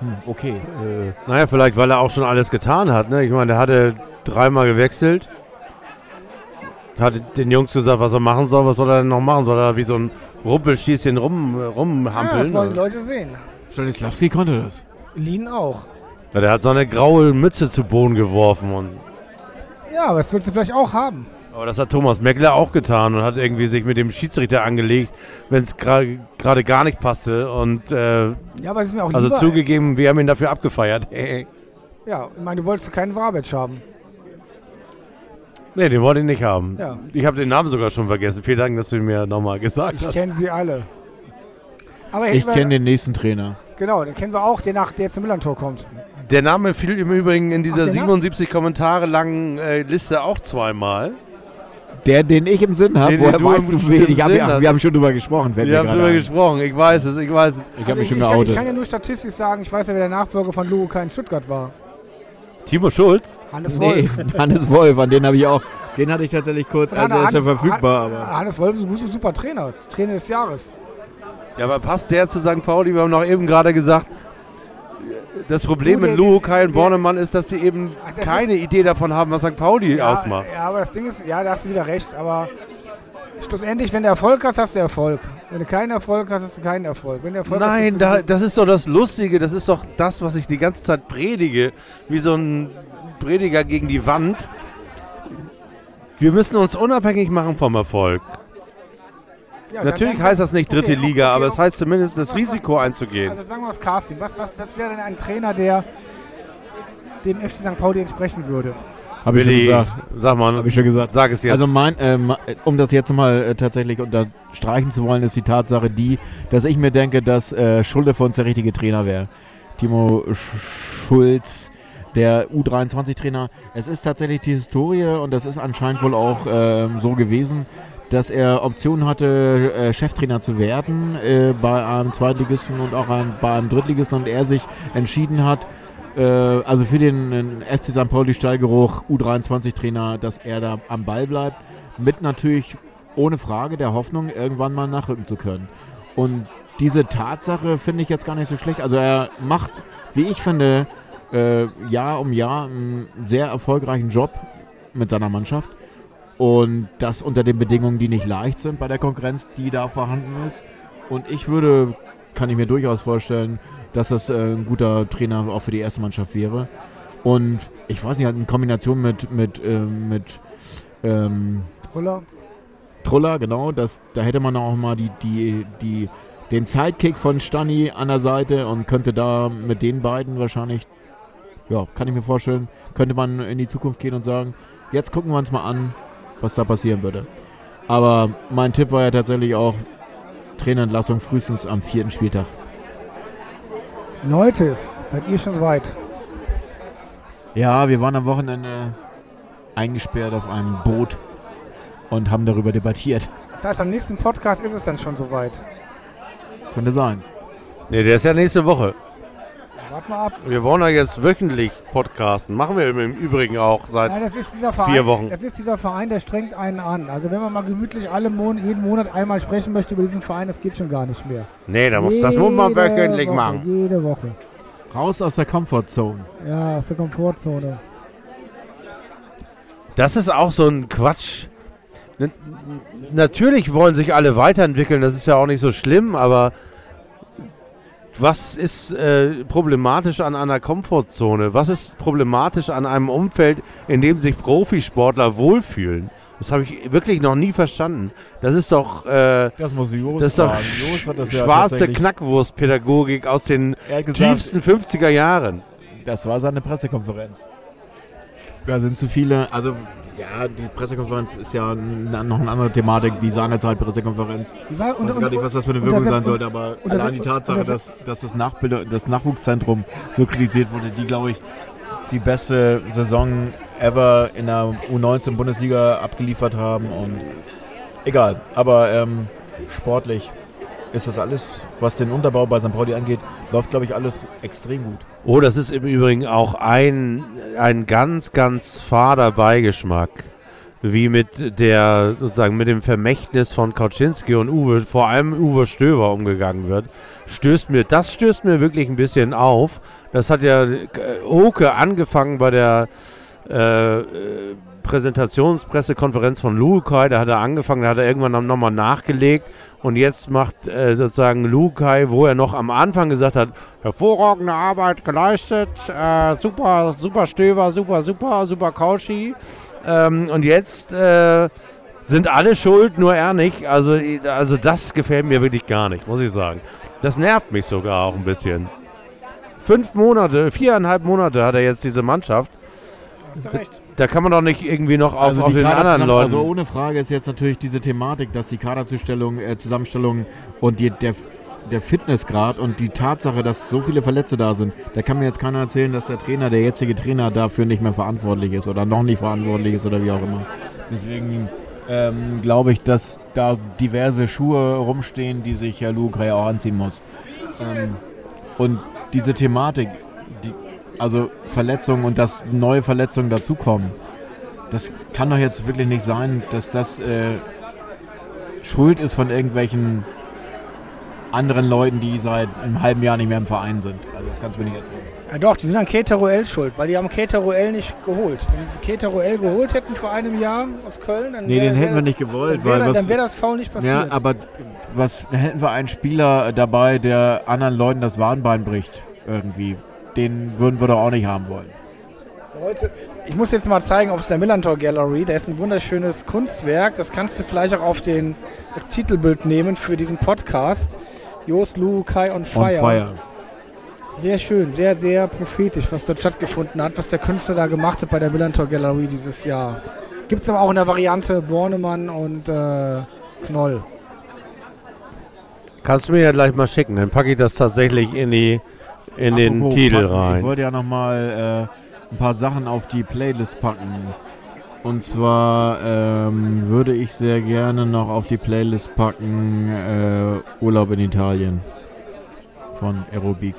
hm, okay. Äh, naja, vielleicht, weil er auch schon alles getan hat. Ne? Ich meine, er hatte dreimal gewechselt. Hat den Jungs gesagt, was er machen soll. Was soll er denn noch machen? Soll er wie so ein Rumpelschießchen rum, ja, das rumhampeln? wollen die Leute sehen. Stanislavski konnte das. Lien auch. Ja, der hat so eine graue Mütze zu Boden geworfen. Und, Ja, aber das willst du vielleicht auch haben. aber das hat Thomas Meckler auch getan und hat irgendwie sich mit dem Schiedsrichter angelegt, wenn es gerade gar nicht passte. Und äh, Ja, aber es ist mir auch also lieber. zugegeben, wir haben ihn dafür abgefeiert. Ja, ich meine, du wolltest keinen Wabic haben. nee, den wollte ich nicht haben. Ja. Ich habe den Namen sogar schon vergessen. Vielen Dank, dass du ihn mir nochmal gesagt Ich hast. kenne sie alle. Aber Ich kenne den nächsten Trainer. Genau, den kennen wir auch, der nach der zum Millantor kommt. Der Name fiel im Übrigen in dieser Ach, der 77 Kommentare langen äh, Liste auch zweimal. Der, den ich im Sinn habe, woher weißt du wen? Ich hab, ja, wir haben schon drüber gesprochen. Wir haben drüber ein. gesprochen. Ich weiß es, ich weiß es. Ich habe Also mich schon ich, kann, ich kann ja nur statistisch sagen, ich weiß ja, wer der Nachfolger von Luca in Stuttgart war. Timo Schulz? Hannes Nee, Wolf. Hannes Wolf, an den habe ich auch. Den hatte ich tatsächlich kurz, also er ist ja Hannes- verfügbar, Han- aber. Hannes Wolf ist ein guter- super Trainer. Trainer des Jahres. Ja, aber passt der zu St. Pauli? Wir haben noch eben gerade gesagt, das Problem mit Luhukai und der- Bornemann ist, dass sie eben das keine ist- Idee davon haben, was St. Pauli Ja, ausmacht. ja, aber das Ding ist, ja, da hast du wieder recht, aber schlussendlich, wenn du Erfolg hast, hast du Erfolg. Wenn du keinen Erfolg hast, hast du keinen Erfolg. Wenn du Erfolg hast, Nein, du da, das ist doch das Lustige, das ist doch das, was ich die ganze Zeit predige, wie so ein Prediger gegen die Wand. Wir müssen uns unabhängig machen vom Erfolg. Ja, Natürlich dann- heißt das nicht dritte okay, Liga, okay, aber es okay. heißt zumindest das Was- Risiko einzugehen. Also sagen wir das Casting. Was, was, was wäre denn ein Trainer, der dem FC St. Pauli entsprechen würde? Habe ich schon gesagt. Sag mal, Habe ich schon gesagt. sag es jetzt. Also mein, ähm, um das jetzt mal äh, tatsächlich unterstreichen zu wollen, ist die Tatsache die, dass ich mir denke, dass äh, Schulde für uns der richtige Trainer wäre. Timo Sch Schulz, der U23-Trainer. Es ist tatsächlich die Historie und das ist anscheinend wohl auch ähm, so gewesen, dass er Optionen hatte, äh, Cheftrainer zu werden äh, bei einem Zweitligisten und auch ein, bei einem Drittligisten und er sich entschieden hat, äh, also für den FC St. Pauli Stallgeruch U23-Trainer, dass er da am Ball bleibt, mit natürlich ohne Frage der Hoffnung, irgendwann mal nachrücken zu können. Und diese Tatsache finde ich jetzt gar nicht so schlecht. Also er macht, wie ich finde, äh, Jahr um Jahr einen sehr erfolgreichen Job mit seiner Mannschaft. Und das unter den Bedingungen, die nicht leicht sind bei der Konkurrenz, die da vorhanden ist. Und ich würde, kann ich mir durchaus vorstellen, dass das äh, ein guter Trainer auch für die erste Mannschaft wäre. Und ich weiß nicht, halt in Kombination mit, mit, äh, mit ähm, Truller. Truller, genau, das, da hätte man auch mal die, die, die, den Sidekick von Stani an der Seite und könnte da mit den beiden wahrscheinlich, ja, kann ich mir vorstellen, könnte man in die Zukunft gehen und sagen, jetzt gucken wir uns mal an, was da passieren würde. Aber mein Tipp war ja tatsächlich auch Trainerentlassung frühestens am vierten Spieltag. Leute, seid ihr schon weit? Ja, wir waren am Wochenende eingesperrt auf einem Boot und haben darüber debattiert. Das heißt, am nächsten Podcast ist es dann schon soweit. Könnte sein. Nee, der ist ja nächste Woche. Wart mal ab. Wir wollen ja jetzt wöchentlich podcasten. Machen wir im Übrigen auch seit. Nein, das ist dieser Verein, vier Wochen. Das ist dieser Verein, der strengt einen an. Also wenn man mal gemütlich alle Mon jeden Monat einmal sprechen möchte über diesen Verein, das geht schon gar nicht mehr. Nee, da muss, das muss man wöchentlich Woche, machen. Jede Woche. Raus aus der Comfortzone. Ja, aus der Komfortzone. Das ist auch so ein Quatsch. Natürlich wollen sich alle weiterentwickeln, das ist ja auch nicht so schlimm, aber was ist äh, problematisch an einer Komfortzone? Was ist problematisch an einem Umfeld, in dem sich Profisportler wohlfühlen? Das habe ich wirklich noch nie verstanden. Das ist doch, äh, Das muss Jos das ist doch fragen. Jos hat das ja schwarze Knackwurstpädagogik aus den gesagt, tiefsten 50er Jahren. Das war seine Pressekonferenz. Da sind zu viele, also ja, die Pressekonferenz ist ja noch eine andere Thematik. Die war- Ich weiß gar nicht, was das für eine Wirkung sein sollte, aber allein die Tatsache, das- dass, dass das, Nachbilder, das Nachwuchszentrum so kritisiert wurde, die, glaube ich, die beste Saison ever in der U19-Bundesliga abgeliefert haben und egal, aber ähm, sportlich ist das alles, was den Unterbau bei St. Pauli angeht, läuft, glaube ich, alles extrem gut. Oh, das ist im Übrigen auch ein, ein ganz, ganz fader Beigeschmack, wie mit der, sozusagen mit dem Vermächtnis von Kauczynski und Uwe, vor allem Uwe Stöber umgegangen wird. Stößt mir, das stößt mir wirklich ein bisschen auf. Das hat ja äh, Oke angefangen bei der äh, Präsentationspressekonferenz von Lukai, da hat er angefangen, da hat er irgendwann nochmal nachgelegt und jetzt macht äh, sozusagen Lukai, wo er noch am Anfang gesagt hat, hervorragende Arbeit geleistet, äh, super, super Stöber, super, super, super Kautschi. Ähm, und jetzt äh, sind alle schuld, nur er nicht. Also, also das gefällt mir wirklich gar nicht, muss ich sagen. Das nervt mich sogar auch ein bisschen. Fünf Monate, viereinhalb Monate hat er jetzt diese Mannschaft. Hast du recht. Da kann man doch nicht irgendwie noch auf, Also auf die den anderen Leuten. Also ohne Frage ist jetzt natürlich diese Thematik, dass die Kaderzustellung, äh, Zusammenstellung und die, der, der Fitnessgrad und die Tatsache, dass so viele Verletzte da sind, da kann mir jetzt keiner erzählen, dass der Trainer, der jetzige Trainer dafür nicht mehr verantwortlich ist oder noch nicht verantwortlich ist oder wie auch immer. Deswegen ähm, glaube ich, dass da diverse Schuhe rumstehen, die sich Herr Lukai auch anziehen muss. Ähm, und diese Thematik, also Verletzungen und dass neue Verletzungen dazukommen, das kann doch jetzt wirklich nicht sein, dass das äh, Schuld ist von irgendwelchen anderen Leuten, die seit einem halben Jahr nicht mehr im Verein sind. Also das kannst du mir nicht erzählen. Ja doch, die sind an Keteroel schuld, weil die haben Keteroel nicht geholt. Wenn sie Keteroel geholt hätten vor einem Jahr aus Köln, dann Nee, wär- den hätten wir wär- nicht gewollt, dann weil wäre was, dann wär das Foul nicht passiert. ja, aber was hätten wir einen Spieler dabei, der anderen Leuten das Warnbein bricht irgendwie. Den würden wir doch auch nicht haben wollen. Leute, ich muss jetzt mal zeigen auf der Millantor Gallery. Da ist ein wunderschönes Kunstwerk. Das kannst du vielleicht auch auf den, als Titelbild nehmen für diesen Podcast. Jos Lu Kai on On Fire. fire. Sehr schön, sehr, sehr prophetisch, was dort stattgefunden hat, was der Künstler da gemacht hat bei der Millantor Gallery dieses Jahr. Gibt es aber auch in der Variante Bornemann und äh, Knoll. Kannst du mir ja gleich mal schicken, dann packe ich das tatsächlich in, die, in den Titel packen, Ich rein. wollte ja nochmal äh, ein paar Sachen auf die Playlist packen. Und zwar ähm, würde ich sehr gerne noch auf die Playlist packen äh, Urlaub in Italien von Aerobik.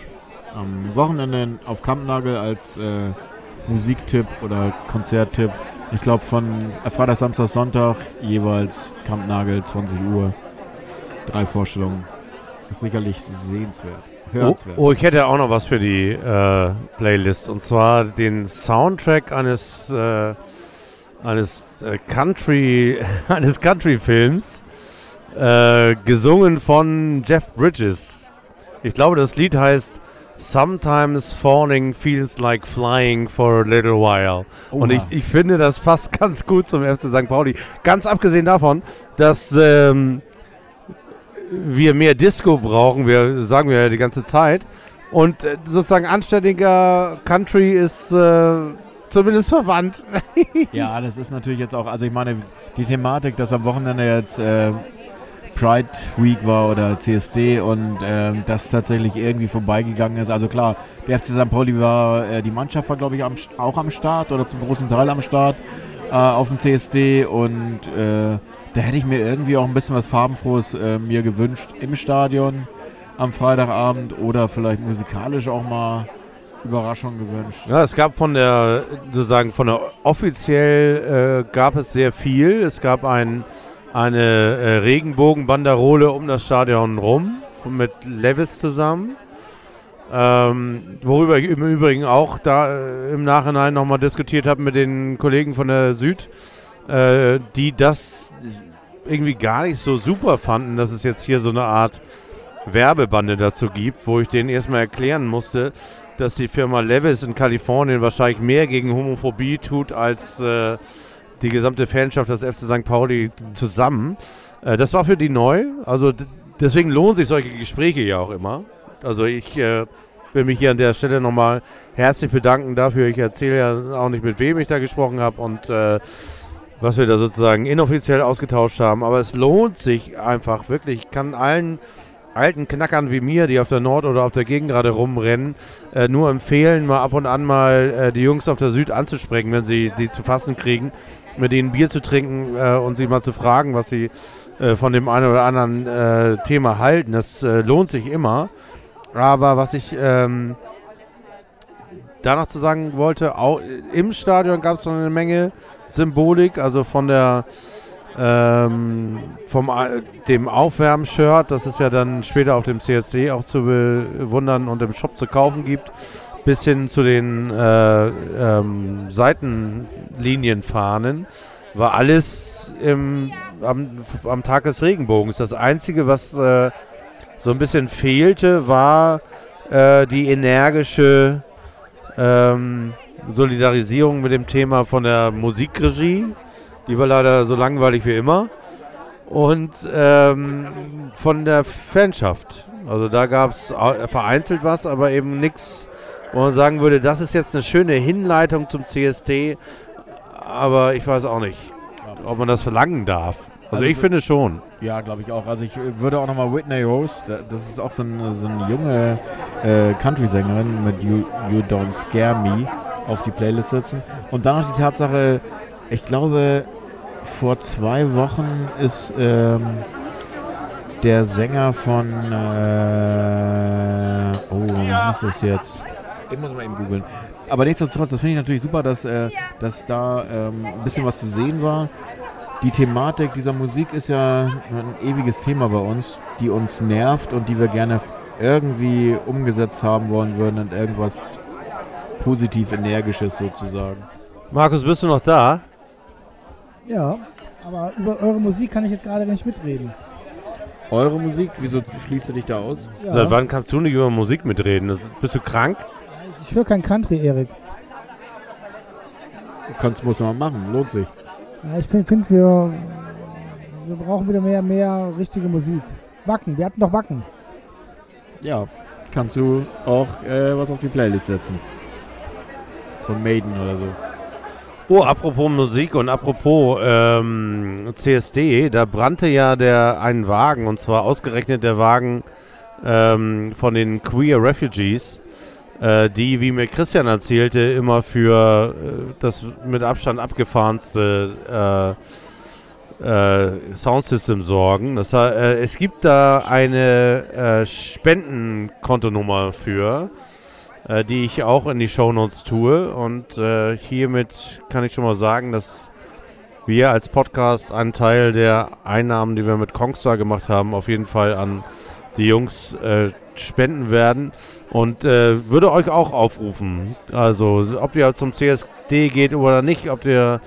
Am Wochenende auf Kampnagel als äh, Musiktipp oder Konzerttipp. Ich glaube von äh, Freitag, Samstag, Sonntag jeweils Kampnagel 20 Uhr. Drei Vorstellungen. Ist sicherlich sehenswert. Oh, Hörenswert. oh, ich hätte auch noch was für die äh, Playlist. Und zwar den Soundtrack eines, äh, eines äh, Country, eines Country-Films, äh, gesungen von Jeff Bridges. Ich glaube, das Lied heißt Sometimes falling feels like flying for a little while. Und ich, Oha. ich finde, das passt ganz gut zum FC St. Pauli. Ganz abgesehen davon, dass ähm, wir mehr Disco brauchen, wir sagen wir ja die ganze Zeit. Und äh, sozusagen anständiger Country ist äh, zumindest verwandt. Ja, das ist natürlich jetzt auch, also ich meine, die Thematik, dass am Wochenende jetzt äh, Pride Week war oder CSD und ähm, das tatsächlich irgendwie vorbeigegangen ist. Also klar, der FC St. Pauli war, äh, die Mannschaft war glaube ich am, auch am Start oder zum großen Teil am Start äh, auf dem CSD und äh, da hätte ich mir irgendwie auch ein bisschen was Farbenfrohes äh, mir gewünscht im Stadion am Freitagabend oder vielleicht musikalisch auch mal Überraschung gewünscht. Ja, es gab von der, sozusagen von der offiziell äh, gab es sehr viel. Es gab ein, eine äh, Regenbogenbanderole um das Stadion rum mit Levis zusammen. Ähm, worüber ich im Übrigen auch da äh, im Nachhinein nochmal diskutiert habe mit den Kollegen von der Süd, äh, die das irgendwie gar nicht so super fanden, dass es jetzt hier so eine Art Werbebande dazu gibt, wo ich denen erstmal erklären musste, dass die Firma Levis in Kalifornien wahrscheinlich mehr gegen Homophobie tut als äh, die gesamte Fanschaft des FC St. Pauli zusammen. Äh, das war für die neu. Also deswegen lohnen sich solche Gespräche ja auch immer. Also ich äh, will mich hier an der Stelle nochmal herzlich bedanken dafür. Ich erzähle ja auch nicht, mit wem ich da gesprochen habe und äh, was wir da sozusagen inoffiziell ausgetauscht haben. Aber es lohnt sich einfach wirklich. Ich kann allen alten Knackern wie mir, die auf der Nord- oder auf der Gegend gerade rumrennen, äh, nur empfehlen, mal ab und an mal äh, die Jungs auf der Süd anzusprechen, wenn sie sie zu fassen kriegen, mit ihnen Bier zu trinken äh, und sie mal zu fragen, was sie äh, von dem einen oder anderen äh, Thema halten. Das äh, lohnt sich immer. Aber was ich ähm, da noch zu sagen wollte, auch im Stadion gab es noch eine Menge Symbolik, also von der ähm, vom äh, dem Aufwärmshirt, das es ja dann später auf dem CSD auch zu bewundern und im Shop zu kaufen gibt, bis hin zu den äh, ähm, Seitenlinienfahnen, war alles im, am, am Tag des Regenbogens. Das Einzige, was äh, so ein bisschen fehlte, war äh, die energische ähm, Solidarisierung mit dem Thema von der Musikregie. Die war leider so langweilig wie immer. Und ähm, von der Fanschaft. Also da gab es vereinzelt was, aber eben nichts, wo man sagen würde, das ist jetzt eine schöne Hinleitung zum CSD. Aber ich weiß auch nicht, ob man das verlangen darf. Also, Also ich finde schon. Ja, glaube ich auch. Also ich äh, würde auch nochmal Whitney Rose, da- das ist auch so eine, so eine junge äh, Country-Sängerin mit you, you Don't Scare Me auf die Playlist setzen. Und dann noch die Tatsache, ich glaube, vor zwei Wochen ist ähm, der Sänger von äh, oh, was ist das jetzt? Ich muss mal eben googeln. Aber nichtsdestotrotz, das finde ich natürlich super, dass, äh, dass da ähm, ein bisschen was zu sehen war. Die Thematik dieser Musik ist ja ein ewiges Thema bei uns, die uns nervt und die wir gerne irgendwie umgesetzt haben wollen würden in irgendwas positiv energisches sozusagen. Markus, bist du noch da? Ja, aber über eure Musik kann ich jetzt gerade nicht mitreden. Eure Musik, wieso schließt du dich da aus? Ja. Seit wann kannst du nicht über Musik mitreden? Das, bist du krank? Ich höre kein Country, Erik. Kannst, muss man machen, lohnt sich. Ja, ich finde, find, wir, wir brauchen wieder mehr, mehr richtige Musik. Wacken, wir hatten doch Wacken. Ja, kannst du auch äh, was auf die Playlist setzen. Von Maiden oder so. Oh, apropos Musik und apropos ähm, CSD, da brannte ja der ein Wagen und zwar ausgerechnet der Wagen ähm, von den Queer Refugees, äh, die, wie mir Christian erzählte, immer für äh, das mit Abstand abgefahrenste äh, äh, Soundsystem sorgen. Das, äh, es gibt da eine äh, Spendenkontonummer für äh, die ich auch in die Shownotes tue. Und äh, hiermit kann ich schon mal sagen, dass wir als Podcast einen Teil der Einnahmen, die wir mit Kongstar gemacht haben, auf jeden Fall an die Jungs äh, spenden werden. Und äh, würde euch auch aufrufen. Also, ob ihr zum CSD geht oder nicht, ob ihr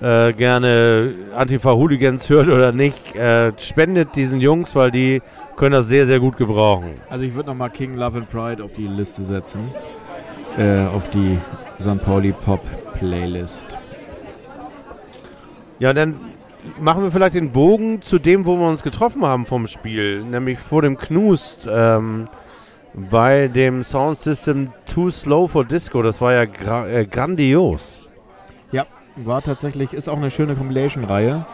äh, gerne Antifa-Hooligans hört oder nicht, äh, spendet diesen Jungs, weil die können das sehr, sehr gut gebrauchen. Also ich würde nochmal King Love and Pride auf die Liste setzen. Äh, auf die St. Pauli Pop Playlist. Ja, dann machen wir vielleicht den Bogen zu dem, wo wir uns getroffen haben vom Spiel, nämlich vor dem Knust ähm, bei dem Soundsystem Too Slow for Disco. Das war ja gra äh, grandios. Ja, war tatsächlich, ist auch eine schöne Compilation-Reihe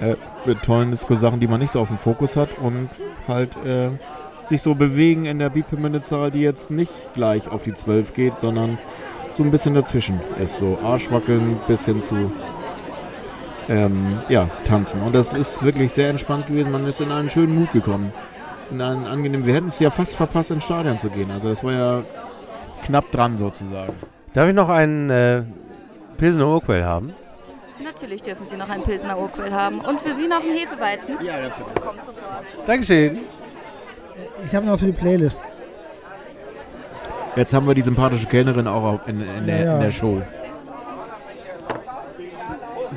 äh, mit tollen Disco-Sachen, die man nicht so auf dem Fokus hat und halt äh, sich so bewegen in der Beat-Per-Minute-Zahl, die jetzt nicht gleich auf die 12 geht, sondern so ein bisschen dazwischen ist. So Arschwackeln bis hin zu ähm, ja, tanzen. Und das ist wirklich sehr entspannt gewesen. Man ist in einen schönen Mut gekommen. In einen angenehmen. Wir hätten es ja fast verpasst, ins Stadion zu gehen. Also das war ja knapp dran sozusagen. Darf ich noch einen äh, Pilsener Urquell haben? Natürlich dürfen Sie noch einen Pilsener Urquell haben. Und für Sie noch einen Hefeweizen. Ja, ganz genau. Kommt zum Wort. Dankeschön. Ich habe noch für die Playlist. Jetzt haben wir die sympathische Kellnerin auch in, in, der, Ja, ja. in der Show.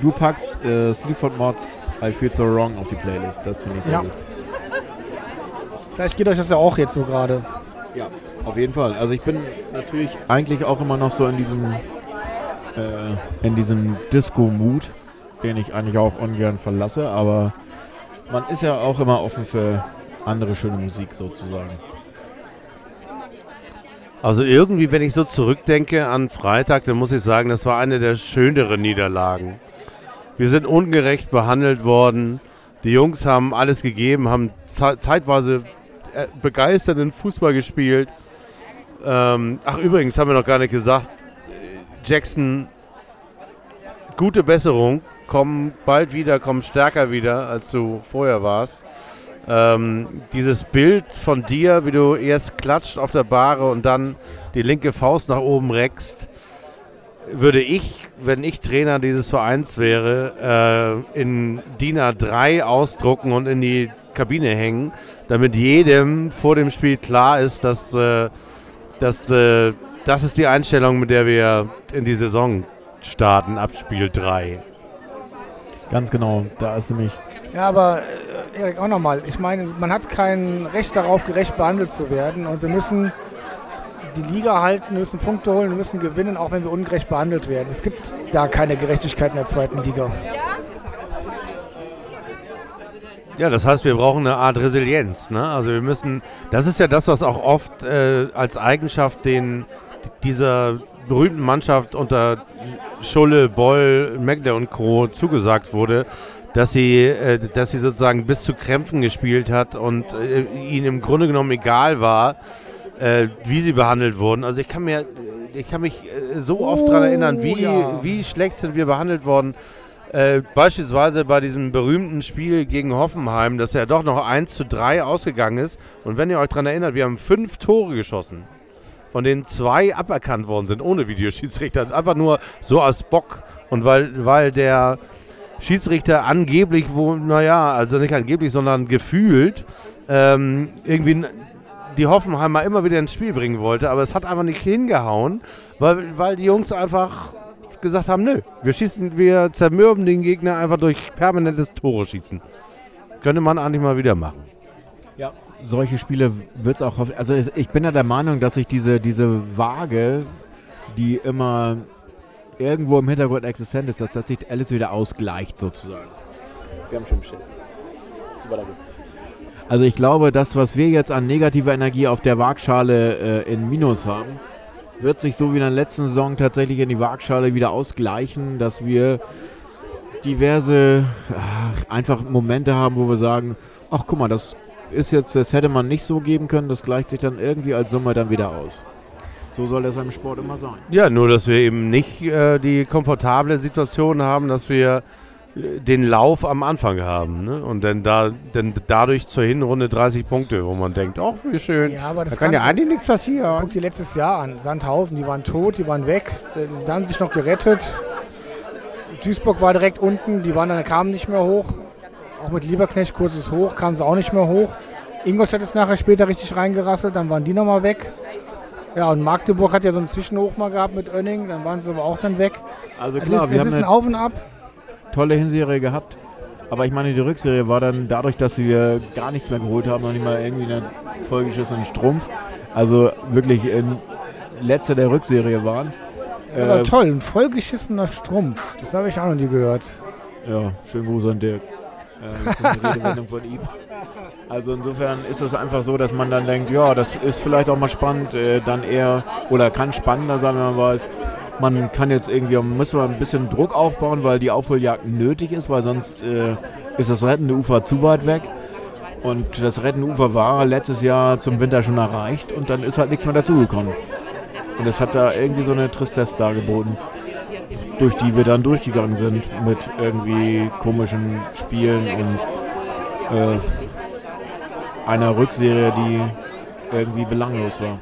Du packst äh, Sleaford Mods I Feel So Wrong auf die Playlist. Das finde ich sehr Ja. gut. Vielleicht geht euch das ja auch jetzt so gerade. Ja, auf jeden Fall. Also ich bin natürlich eigentlich auch immer noch so in diesem äh, in diesem Disco-Mut, den ich eigentlich auch ungern verlasse, aber man ist ja auch immer offen für andere schöne Musik sozusagen. Also irgendwie, wenn ich so zurückdenke an Freitag, dann muss ich sagen, das war eine der schöneren Niederlagen. Wir sind ungerecht behandelt worden. Die Jungs haben alles gegeben, haben ze- zeitweise äh, begeisternden Fußball gespielt. Ähm, ach, übrigens haben wir noch gar nicht gesagt, Jackson, gute Besserung, komm bald wieder, komm stärker wieder, als du vorher warst. Ähm, dieses Bild von dir, wie du erst klatscht auf der Bahre und dann die linke Faust nach oben reckst, würde ich, wenn ich Trainer dieses Vereins wäre, äh, in DIN A3 ausdrucken und in die Kabine hängen, damit jedem vor dem Spiel klar ist, dass, äh, dass äh, das ist die Einstellung, mit der wir in die Saison starten, ab Spiel 3. Ganz genau, da ist nämlich Ja, aber äh, Erik, auch nochmal. Ich meine, man hat kein Recht darauf, gerecht behandelt zu werden. Und wir müssen die Liga halten, wir müssen Punkte holen, wir müssen gewinnen, auch wenn wir ungerecht behandelt werden. Es gibt da keine Gerechtigkeit in der zweiten Liga. Ja, das heißt, wir brauchen eine Art Resilienz. Ne? Also wir müssen, das ist ja das, was auch oft äh, als Eigenschaft den, dieser berühmten Mannschaft unter Schulle, Boll, Megler und Co. zugesagt wurde, dass sie, äh, dass sie sozusagen bis zu Krämpfen gespielt hat und äh, ihnen im Grunde genommen egal war, äh, wie sie behandelt wurden. Also ich kann mir, ich kann mich äh, so oft daran erinnern, wie, ja. wie schlecht sind wir behandelt worden. Äh, beispielsweise bei diesem berühmten Spiel gegen Hoffenheim, das ja doch noch 1 zu 3 ausgegangen ist. Und wenn ihr euch daran erinnert, wir haben fünf Tore geschossen, von denen zwei aberkannt worden sind, ohne Videoschiedsrichter. Einfach nur so als Bock. Und weil, weil der Schiedsrichter angeblich, wo, naja, also nicht angeblich, sondern gefühlt, ähm, irgendwie die Hoffenheimer immer wieder ins Spiel bringen wollte. Aber es hat einfach nicht hingehauen, weil, weil die Jungs einfach gesagt haben, nö, wir schießen, wir zermürben den Gegner einfach durch permanentes Tore schießen. Könnte man eigentlich mal wieder machen. Solche Spiele wird es auch. hoff- Also ich bin ja der Meinung, dass sich diese, diese Waage, die immer irgendwo im Hintergrund existent ist, dass das sich alles wieder ausgleicht sozusagen. Wir haben schon bestellt. Also ich glaube, das, was wir jetzt an negativer Energie auf der Waagschale äh, in Minus haben, wird sich so wie in der letzten Saison tatsächlich in die Waagschale wieder ausgleichen, dass wir diverse ach, einfach Momente haben, wo wir sagen, ach guck mal, das ist jetzt, das hätte man nicht so geben können, das gleicht sich dann irgendwie als Summe dann wieder aus. So soll das beim Sport immer sein. Ja, nur dass wir eben nicht äh, die komfortable Situation haben, dass wir äh, den Lauf am Anfang haben. Ne? Und dann, da, dann dadurch zur Hinrunde 30 Punkte, wo man denkt, ach, wie schön. Ja, aber da das kann ja eigentlich nichts passieren. Guck dir letztes Jahr an. Sandhausen, die waren tot, die waren weg. Sie haben sich noch gerettet. Duisburg war direkt unten, die waren dann, kamen nicht mehr hoch. Auch mit Lieberknecht kurzes Hoch, kamen sie auch nicht mehr hoch. Ingolstadt ist nachher später richtig reingerasselt, dann waren die nochmal weg. Ja, und Magdeburg hat ja so einen Zwischenhoch mal gehabt mit Önning, dann waren sie aber auch dann weg. Also Es klar, ist, wir es haben ist ein eine, Auf und Ab. tolle Hinserie gehabt. Aber ich meine, die Rückserie war dann dadurch, dass sie gar nichts mehr geholt haben, noch nicht mal irgendwie einen vollgeschissenen Strumpf. Also wirklich in letzter der Rückserie waren. Aber Äh, toll, ein vollgeschissener Strumpf. Das habe ich auch noch nie gehört. Ja, schönen Gruß an Dirk. Äh, das ist eine Redewendung von ihm. Also insofern ist es einfach so, dass man dann denkt, ja, das ist vielleicht auch mal spannend, äh, dann eher, oder kann spannender sein, wenn man weiß, man kann jetzt irgendwie, man muss mal ein bisschen Druck aufbauen, weil die Aufholjagd nötig ist, weil sonst äh, ist das rettende Ufer zu weit weg. Und das rettende Ufer war letztes Jahr zum Winter schon erreicht und dann ist halt nichts mehr dazugekommen. Und es hat da irgendwie so eine Tristesse dargeboten durch die wir dann durchgegangen sind mit irgendwie komischen Spielen und äh, einer Rückserie, die irgendwie belanglos war.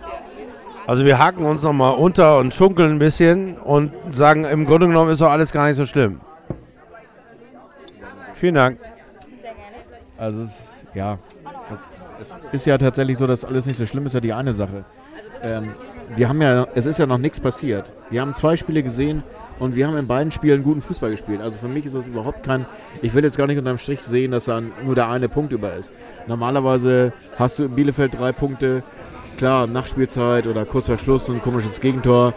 Also wir haken uns nochmal unter und schunkeln ein bisschen und sagen, im Grunde genommen ist doch alles gar nicht so schlimm. Vielen Dank. Also es ist, ja, es ist ja tatsächlich so, dass alles nicht so schlimm ist, ja die eine Sache. Ähm, wir haben ja, es ist ja noch nichts passiert. Wir haben zwei Spiele gesehen und wir haben in beiden Spielen guten Fußball gespielt. Also für mich ist das überhaupt kein, ich will jetzt gar nicht unterm Strich sehen, dass da nur der eine Punkt über ist. Normalerweise hast du in Bielefeld drei Punkte, klar, Nachspielzeit oder kurz vor Schluss ein komisches Gegentor.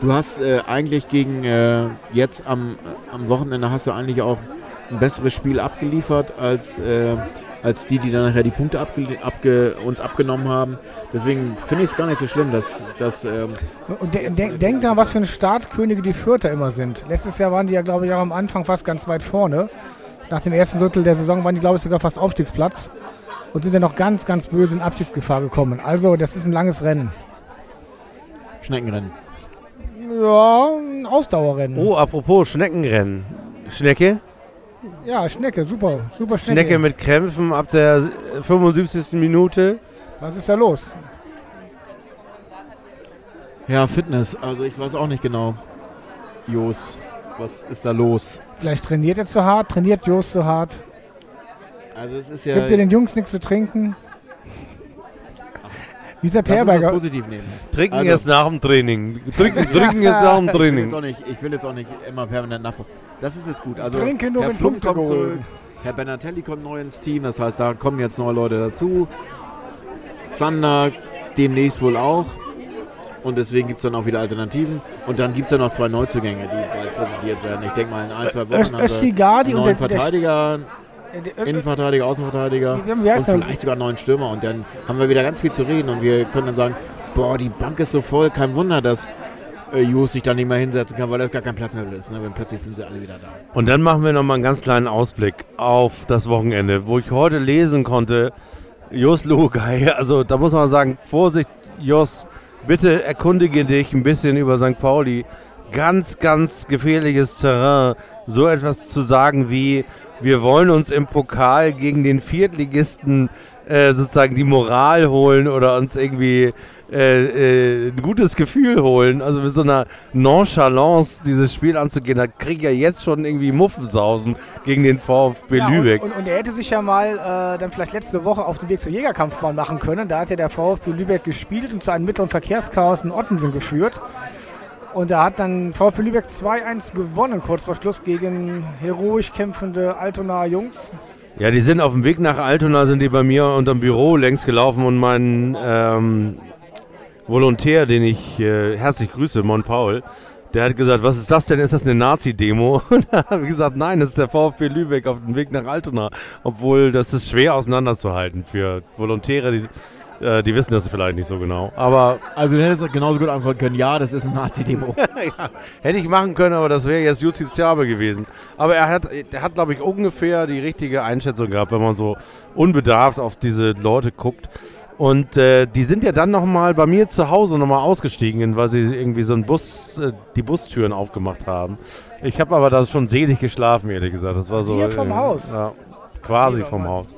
Du hast äh, eigentlich gegen äh, jetzt am, am Wochenende hast du eigentlich auch ein besseres Spiel abgeliefert als, äh, als die, die dann nachher die Punkte abge abge uns abgenommen haben. Deswegen finde ich es gar nicht so schlimm, dass, dass ähm, Und de de denk da, was für ein Startkönige die Fürther immer sind. Letztes Jahr waren die ja, glaube ich, auch am Anfang fast ganz weit vorne. Nach dem ersten Drittel der Saison waren die, glaube ich, sogar fast Aufstiegsplatz. Und sind dann noch ganz, ganz böse in Abstiegsgefahr gekommen. Also, das ist ein langes Rennen. Schneckenrennen. Ja, ein Ausdauerrennen. Oh, apropos Schneckenrennen. Schnecke? Ja, Schnecke, super, super Schnecke. Schnecke mit Krämpfen ab der 75. Minute. Was ist da los? Ja, Fitness. Also ich weiß auch nicht genau. Jos, was ist da los? Vielleicht trainiert er zu hart, trainiert Jost zu hart. Also es ist ja. Gibt ihr den Jungs nichts zu trinken? Dieser Perberger. positiv nehmen. Trinken Also- erst nach dem Training. Trinken, trinken erst nach dem Ich will, Training. jetzt auch nicht, ich will jetzt auch nicht immer permanent nachfragen. Das ist jetzt gut. Also Trinke nur, Herr Flum kommt zurück, Herr Benatelli kommt neu ins Team, das heißt, da kommen jetzt neue Leute dazu. Zander demnächst wohl auch. Und deswegen gibt es dann auch wieder Alternativen. Und dann gibt es dann noch zwei Neuzugänge, die bald präsentiert werden. Ich denke mal in ein, zwei Wochen Öst- haben wir Östigardi einen und neuen der- Verteidiger, Innenverteidiger, Außenverteidiger Wie- wie und vielleicht sogar einen neuen Stürmer. Und dann haben wir wieder ganz viel zu reden und wir können dann sagen, boah, die Bank ist so voll, kein Wunder, dass äh, Jus sich da nicht mehr hinsetzen kann, weil da gar kein Platz mehr ist. Ne? Wenn plötzlich sind sie alle wieder da. Und dann machen wir nochmal einen ganz kleinen Ausblick auf das Wochenende, wo ich heute lesen konnte, Jos Lugai, also da muss man sagen, Vorsicht, Jos, bitte erkundige dich ein bisschen über St. Pauli. Ganz, ganz gefährliches Terrain. So etwas zu sagen wie, wir wollen uns im Pokal gegen den Viertligisten äh, sozusagen die Moral holen oder uns irgendwie äh, äh, ein gutes Gefühl holen. Also mit so einer Nonchalance dieses Spiel anzugehen, da kriege ich ja jetzt schon irgendwie Muffensausen gegen den VfB Ja, Lübeck. Und, und, und er hätte sich ja mal äh, dann vielleicht letzte Woche auf den Weg zur Jägerkampfbahn machen können. Da hat ja der VfB Lübeck gespielt und zu einem mittleren Verkehrschaos in Ottensen geführt. Und da hat dann VfB Lübeck 2-1 gewonnen, kurz vor Schluss gegen heroisch kämpfende Altonaer Jungs. Ja, die sind auf dem Weg nach Altona, sind die bei mir unterm Büro längs gelaufen und mein ähm, Volontär, den ich äh, herzlich grüße, Mon Paul, der hat gesagt, was ist das denn? Ist das eine Nazi-Demo? Und da habe ich gesagt, nein, das ist der VfB Lübeck auf dem Weg nach Altona. Obwohl, das ist schwer auseinanderzuhalten für Volontäre, die, äh, die wissen das vielleicht nicht so genau. Aber Also du hättest genauso gut antworten können, ja, das ist ein Nazi-Demo. ja, hätte ich machen können, aber das wäre jetzt Justiziabel gewesen. Aber er hat, er hat glaube ich, ungefähr die richtige Einschätzung gehabt, wenn man so unbedarft auf diese Leute guckt. Und äh, die sind ja dann nochmal bei mir zu Hause nochmal ausgestiegen, weil sie irgendwie so einen Bus, äh, die Bustüren aufgemacht haben. Ich habe aber da schon selig geschlafen, ehrlich gesagt. Das war so. Hier vom äh, Haus? Ja, quasi vom Mann. Haus.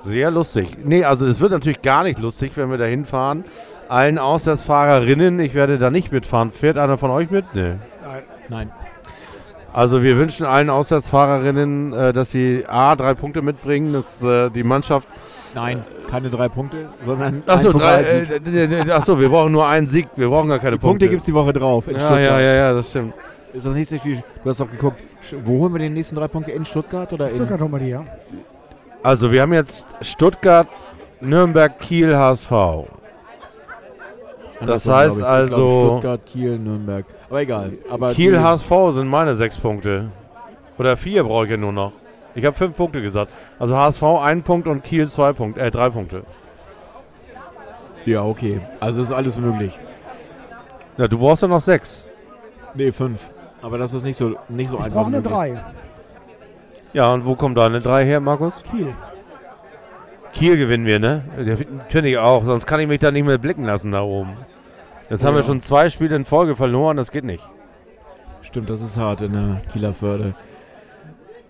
Sehr lustig. Nee, also es wird natürlich gar nicht lustig, wenn wir da hinfahren. Allen Auswärtsfahrerinnen, ich werde da nicht mitfahren. Fährt einer von euch mit? Nee. Nein. Nein. Also wir wünschen allen Auswärtsfahrerinnen, äh, dass sie A, drei Punkte mitbringen, dass äh, die Mannschaft... Nein, keine drei Punkte, sondern Achso, äh, d- achso, wir brauchen nur einen Sieg, wir brauchen gar keine Die Punkte Punkte. gibt es die Woche drauf in ja, Stuttgart. ja, ja, ja, das stimmt. ist das nächste Spiel, du hast doch geguckt, wo holen wir die nächsten drei Punkte? In Stuttgart oder in... Stuttgart haben wir die, ja. Also wir haben jetzt Stuttgart, Nürnberg, Kiel, HSV. Das heißt ich. Ich also- glaub, Stuttgart, Kiel, Nürnberg. Aber egal. Aber Kiel, HSV sind meine sechs Punkte. Oder vier brauche ich ja nur noch. Ich habe fünf Punkte gesagt. Also HSV ein Punkt und Kiel zwei Punkte, äh, drei Punkte. Ja, okay. Also ist alles möglich. Na, du brauchst ja noch sechs. Nee, fünf. Aber das ist nicht so, nicht so Ich einfach. brauche eine möglich. drei. Ja, und wo kommt da eine drei her, Markus? Kiel. Kiel gewinnen wir, ne? Ja, Finde ich auch, sonst kann ich mich da nicht mehr blicken lassen da oben. Jetzt haben wir Ja. schon zwei Spiele in Folge verloren, das geht nicht. Stimmt, das ist hart in der Kieler Förde.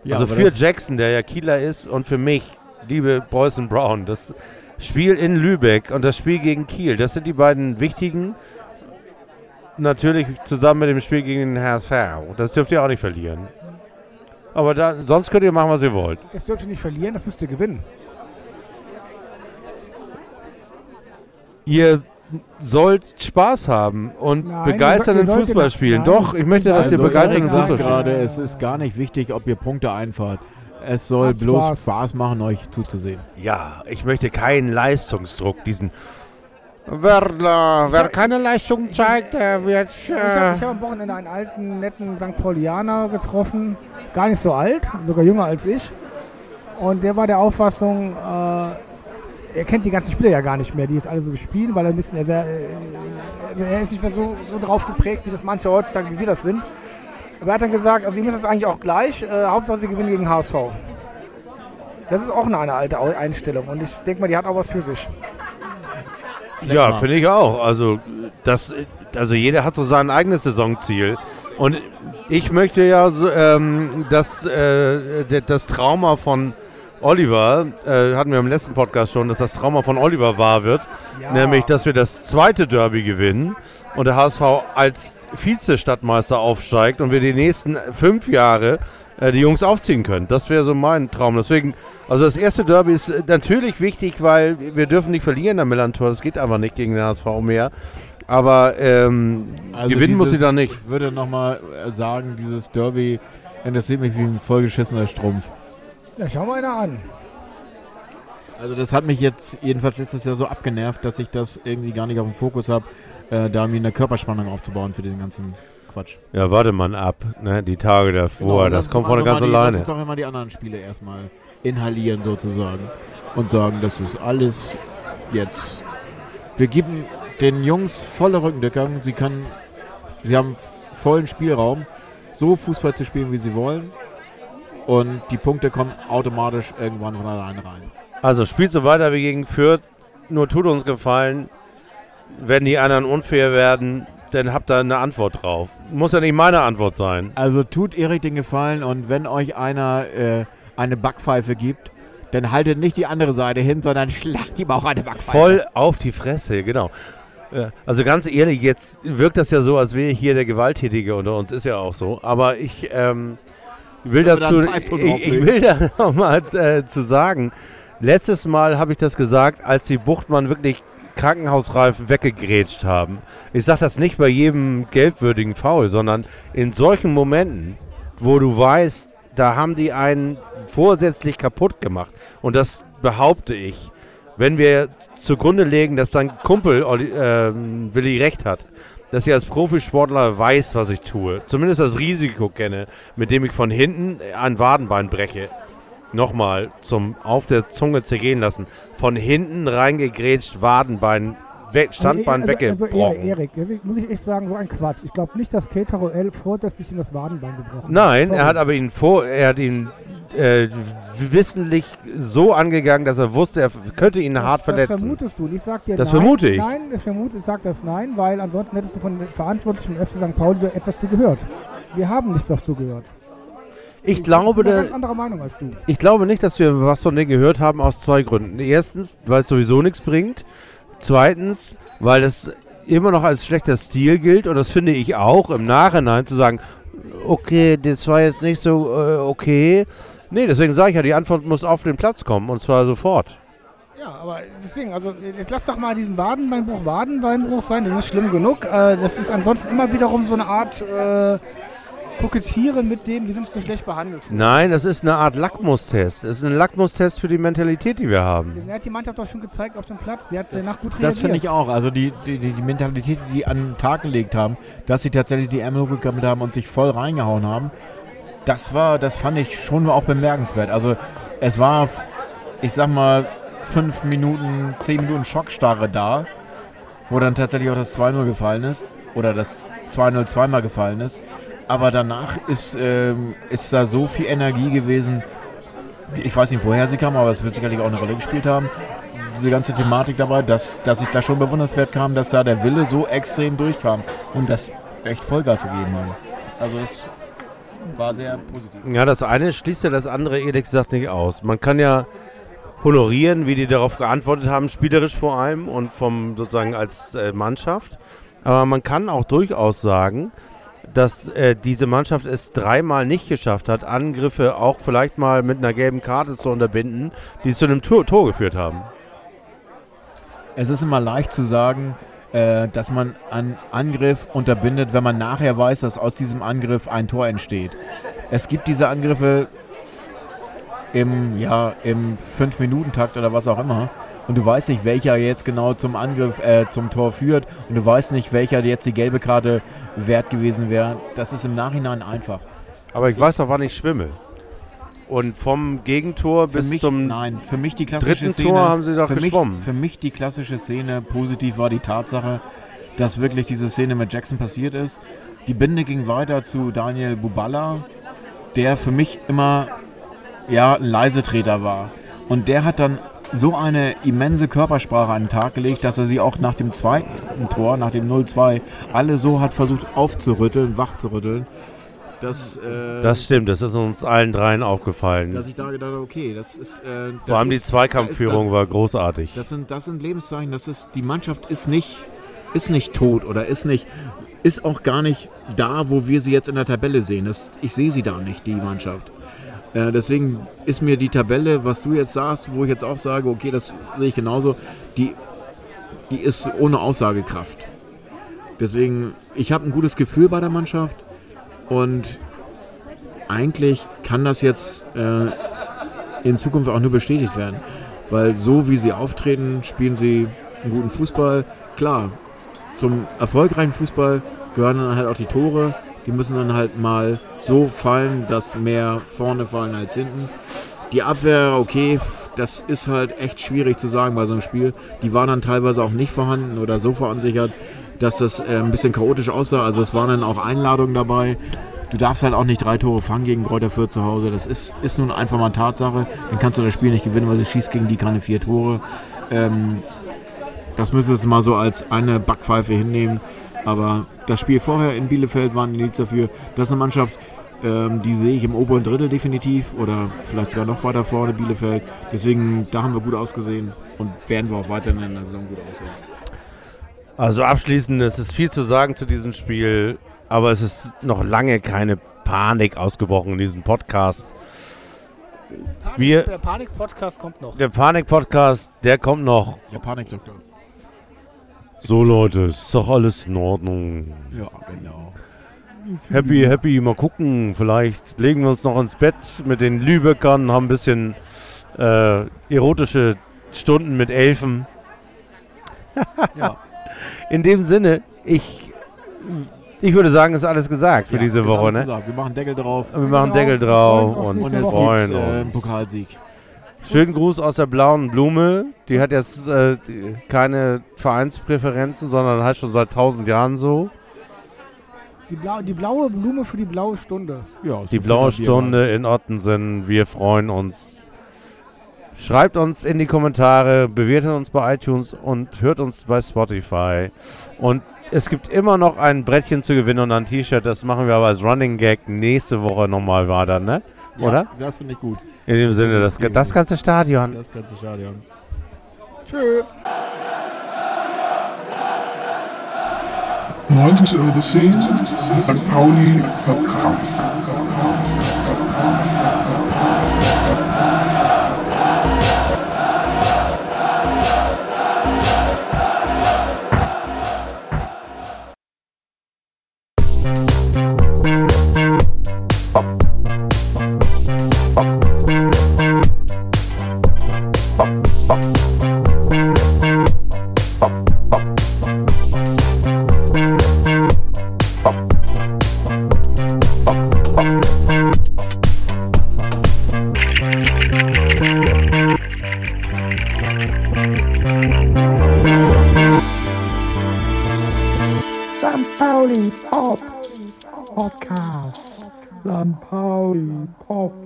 Ja, also für Jackson, der ja Kieler ist, und für mich, liebe and Brown, das Spiel in Lübeck und das Spiel gegen Kiel, das sind die beiden wichtigen. Natürlich zusammen mit dem Spiel gegen den HSV. Das dürft ihr auch nicht verlieren. Aber da, sonst könnt ihr machen, was ihr wollt. Das dürft ihr nicht verlieren, das müsst ihr gewinnen. Ihr sollt Spaß haben und Nein, begeisternden ihr Fußball spielen. nein, Doch, ich möchte, dass also ihr begeisternden Fußball spielt. gerade, es ist gar nicht wichtig, ob ihr Punkte einfahrt. Es soll Habt bloß Spaß. Spaß. machen, euch zuzusehen. Ja, ich möchte keinen Leistungsdruck, diesen. Wer, äh, wer keine Leistung zeigt, der wird. Ich habe hab am Wochenende einen alten, netten St. Paulianer getroffen. Gar nicht so alt, sogar jünger als ich. Und der war der Auffassung, äh, er kennt die ganzen Spieler ja gar nicht mehr, die jetzt alle so spielen, weil er ein bisschen, er, sehr, äh, er ist nicht mehr so, so drauf geprägt, wie das manche heutzutage, wie wir das sind. Aber er hat dann gesagt, also ihm ist das eigentlich auch gleich, äh, Hauptsache sie gewinnen gegen HSV. Das ist auch eine, eine alte Einstellung und ich denke mal, die hat auch was für sich. Ja, finde ich auch. Also, das, also jeder hat so sein eigenes Saisonziel. Und ich möchte ja, so, ähm, dass äh, das Trauma von Oliver, äh, hatten wir im letzten Podcast schon, dass das Trauma von Oliver wahr wird. Ja. Nämlich, dass wir das zweite Derby gewinnen und der HSV als Vize-Stadtmeister aufsteigt und wir die nächsten fünf Jahre äh, die Jungs aufziehen können. Das wäre so mein Traum. Deswegen, also das erste Derby ist natürlich wichtig, weil wir dürfen nicht verlieren am Millantor. Das geht einfach nicht gegen den HSV mehr. Aber ähm, gewinnen muss sie dieses- da nicht. Ich würde nochmal sagen, dieses Derby interessiert mich wie ein vollgeschissener Strumpf. Ja, schau mal einer an. Also das hat mich jetzt jedenfalls letztes Jahr so abgenervt, dass ich das irgendwie gar nicht auf dem Fokus habe, äh, da mir eine Körperspannung aufzubauen für den ganzen Quatsch. Ja, warte mal ab, ne? die Tage davor. Genau, das lass kommt von ganz die- Lass alleine. uns doch immer die anderen Spiele erstmal inhalieren sozusagen und sagen, das ist alles jetzt. Wir geben den Jungs volle Rückendeckung. Sie können, sie haben vollen Spielraum, so Fußball zu spielen, wie sie wollen. Und die Punkte kommen automatisch irgendwann von alleine rein. Also spielt so weiter wie gegen Fürth. Nur tut uns gefallen, wenn die anderen unfair werden, dann habt ihr eine Antwort drauf. Muss ja nicht meine Antwort sein. Also tut Erik den Gefallen und wenn euch einer äh, eine Backpfeife gibt, dann haltet nicht die andere Seite hin, sondern schlagt ihm auch eine Backpfeife. Voll auf die Fresse, genau. Ja, Also ganz ehrlich, jetzt wirkt das ja so, als wäre hier der Gewalttätige unter uns. Ist ja auch so. Aber ich ähm, will Können wir dazu, ich, ich will da nochmal äh, zu sagen, letztes Mal habe ich das gesagt, als die Buchtmann wirklich krankenhausreif weggegrätscht haben. Ich sage das nicht bei jedem gelbwürdigen Foul, sondern in solchen Momenten, wo du weißt, da haben die einen vorsätzlich kaputt gemacht. Und das behaupte ich. Wenn wir zugrunde legen, dass dein Kumpel ähm, Willi recht hat, dass ich als Profisportler weiß, was ich tue, zumindest das Risiko kenne, mit dem ich von hinten ein Wadenbein breche. Nochmal zum auf der Zunge zergehen lassen. Von hinten reingegrätscht, Wadenbein, weg, Standbein also, also, weggebrochen. Erik, das muss ich echt sagen, so ein Quatsch. Ich glaube nicht, dass Keita Roel vorsätzlich ihm das Wadenbein gebrochen hat. Nein, Sorry. er hat aber ihn vor, er hat ihn äh, wissentlich so angegangen, dass er wusste, er könnte ihn hart das, verletzen. Das vermutest du. Und ich sag dir Das nein, vermute ich. Nein, das vermute, ich sag das nein, weil ansonsten hättest du von den Verantwortlichen im FC St. Pauli etwas zugehört. Wir haben nichts dazu gehört. Ich glaube, bin ganz anderer Meinung als du. Ich glaube nicht, dass wir was von denen gehört haben aus zwei Gründen. Erstens, weil es sowieso nichts bringt. Zweitens, weil es immer noch als schlechter Stil gilt und das finde ich auch im Nachhinein zu sagen, okay, das war jetzt nicht so äh, okay. Nee, deswegen sage ich ja, die Antwort muss auf den Platz kommen und zwar sofort. Ja, aber deswegen, also jetzt lass doch mal diesen Wadenbeinbruch Wadenbeinbruch sein, das ist schlimm genug. Äh, das ist ansonsten immer wiederum so eine Art, äh, kokettieren mit dem, wir sind so schlecht behandelt. Nein, das ist eine Art Lackmustest. Das ist ein Lackmustest für die Mentalität, die wir haben. Der hat die Mannschaft doch schon gezeigt auf dem Platz. Sie hat danach gut reagiert. Das finde ich auch. Also die, die, die, die Mentalität, die die an den Tag gelegt haben, dass sie tatsächlich die Ärmel hochgekrempelt haben und sich voll reingehauen haben, das war, das fand ich schon auch bemerkenswert. Also es war, ich sag mal, fünf Minuten, zehn Minuten Schockstarre da, wo dann tatsächlich auch das 2-0 gefallen ist. Oder das 2-0 zweimal gefallen ist. Aber danach ist, ähm, ist da so viel Energie gewesen. Ich weiß nicht, woher sie kam, aber es wird sicherlich auch eine Rolle gespielt haben. Diese ganze Thematik dabei, dass, dass ich da schon bewundernswert kam, dass da der Wille so extrem durchkam und das echt Vollgas gegeben haben. Also es war sehr positiv. Ja, das eine schließt ja das andere, ehrlich gesagt, nicht aus. Man kann ja honorieren, wie die darauf geantwortet haben, spielerisch vor allem und vom sozusagen als äh, Mannschaft. Aber man kann auch durchaus sagen, dass äh, diese Mannschaft es dreimal nicht geschafft hat, Angriffe auch vielleicht mal mit einer gelben Karte zu unterbinden, die zu einem Tor, Tor geführt haben. Es ist immer leicht zu sagen, äh, dass man einen Angriff unterbindet, wenn man nachher weiß, dass aus diesem Angriff ein Tor entsteht. Es gibt diese Angriffe im, ja, im 5-Minuten-Takt oder was auch immer. Und du weißt nicht, welcher jetzt genau zum Angriff, äh, zum Tor führt. Und du weißt nicht, welcher jetzt die gelbe Karte wert gewesen wäre. Das ist im Nachhinein einfach. Aber ich weiß auch, wann ich schwimme. Und vom Gegentor Für bis mich, zum nein, für mich die klassische dritten Szene, Tor haben sie doch für geschwommen. Mich, für mich die klassische Szene positiv war die Tatsache, dass wirklich diese Szene mit Jackson passiert ist. Die Binde ging weiter zu Daniel Buballa, der für mich immer ja, ein Leisetreter war. Und der hat dann so eine immense Körpersprache an den Tag gelegt, dass er sie auch nach dem zweiten Tor, nach dem 0-2, alle so hat versucht aufzurütteln, wachzurütteln, dass, äh, Das stimmt, das ist uns allen dreien aufgefallen. dass ich da gedacht habe, okay, das ist... Äh, Vor allem die ist- Zweikampfführung da war großartig. das, sind, das sind Lebenszeichen, das ist, die Mannschaft ist nicht, ist nicht tot oder ist nicht... Ist auch gar nicht da, wo wir sie jetzt in der Tabelle sehen. Das, ich sehe sie da nicht, die Mannschaft. Äh, deswegen ist mir die Tabelle, was du jetzt sagst, wo ich jetzt auch sage, okay, das sehe ich genauso, die, die ist ohne Aussagekraft. Deswegen, ich habe ein gutes Gefühl bei der Mannschaft und eigentlich kann das jetzt äh, in Zukunft auch nur bestätigt werden. Weil so wie sie auftreten, spielen sie einen guten Fußball. Klar, zum erfolgreichen Fußball gehören dann halt auch die Tore. Die müssen dann halt mal so fallen, dass mehr vorne fallen als hinten. Die Abwehr, okay, das ist halt echt schwierig zu sagen bei so einem Spiel. Die waren dann teilweise auch nicht vorhanden oder so verunsichert, dass das äh, ein bisschen chaotisch aussah. Also es waren dann auch Einladungen dabei. Du darfst halt auch nicht drei Tore fangen gegen Kräuter Fürth zu Hause. Das ist, ist nun einfach mal Tatsache. Dann kannst du das Spiel nicht gewinnen, weil du schießt gegen die keine vier Tore. Ähm, das müsstest du mal so als eine Backpfeife hinnehmen. Aber das Spiel vorher in Bielefeld war ein Indiz dafür. Das ist eine Mannschaft, ähm, die sehe ich im oberen Drittel definitiv. Oder vielleicht sogar noch weiter vorne, Bielefeld. Deswegen, da haben wir gut ausgesehen. Und werden wir auch weiterhin in der Saison gut aussehen. Also abschließend, es ist viel zu sagen zu diesem Spiel, aber es ist noch lange keine Panik ausgebrochen in diesem Podcast. Panik, Wir- der Panik-Podcast kommt noch. Der Panik-Podcast, der kommt noch. Der Panikdoktor. So Leute, ist doch alles in Ordnung. Ja, genau. Happy, happy, mal gucken. Vielleicht legen wir uns noch ins Bett mit den Lübeckern, haben ein bisschen äh, erotische Stunden mit Elfen. Ja. In dem Sinne, ich, ich würde sagen, ist alles gesagt für Ja, diese Woche. Ne? gesagt. Wir machen Deckel drauf. Wir machen Deckel drauf uns und Woche. freuen äh, einen uns. Pokalsieg. Schönen Gruß aus der blauen Blume. Die hat jetzt äh, keine Vereinspräferenzen, sondern halt schon seit tausend Jahren so. Die, blau, die blaue Blume für die blaue Stunde. Ja, Die blaue Stunde in Ottensen. Wir freuen uns. Schreibt uns in die Kommentare, bewertet uns bei iTunes und hört uns bei Spotify. Und es gibt immer noch ein Brettchen zu gewinnen und ein T-Shirt. Das machen wir aber als Running Gag nächste Woche nochmal weiter, ne? Oder? Das finde ich gut. In dem Sinne, das, das ganze Stadion. Das ganze Stadion. Tschö. 90 Euro 10, St. Pauli verkratzt.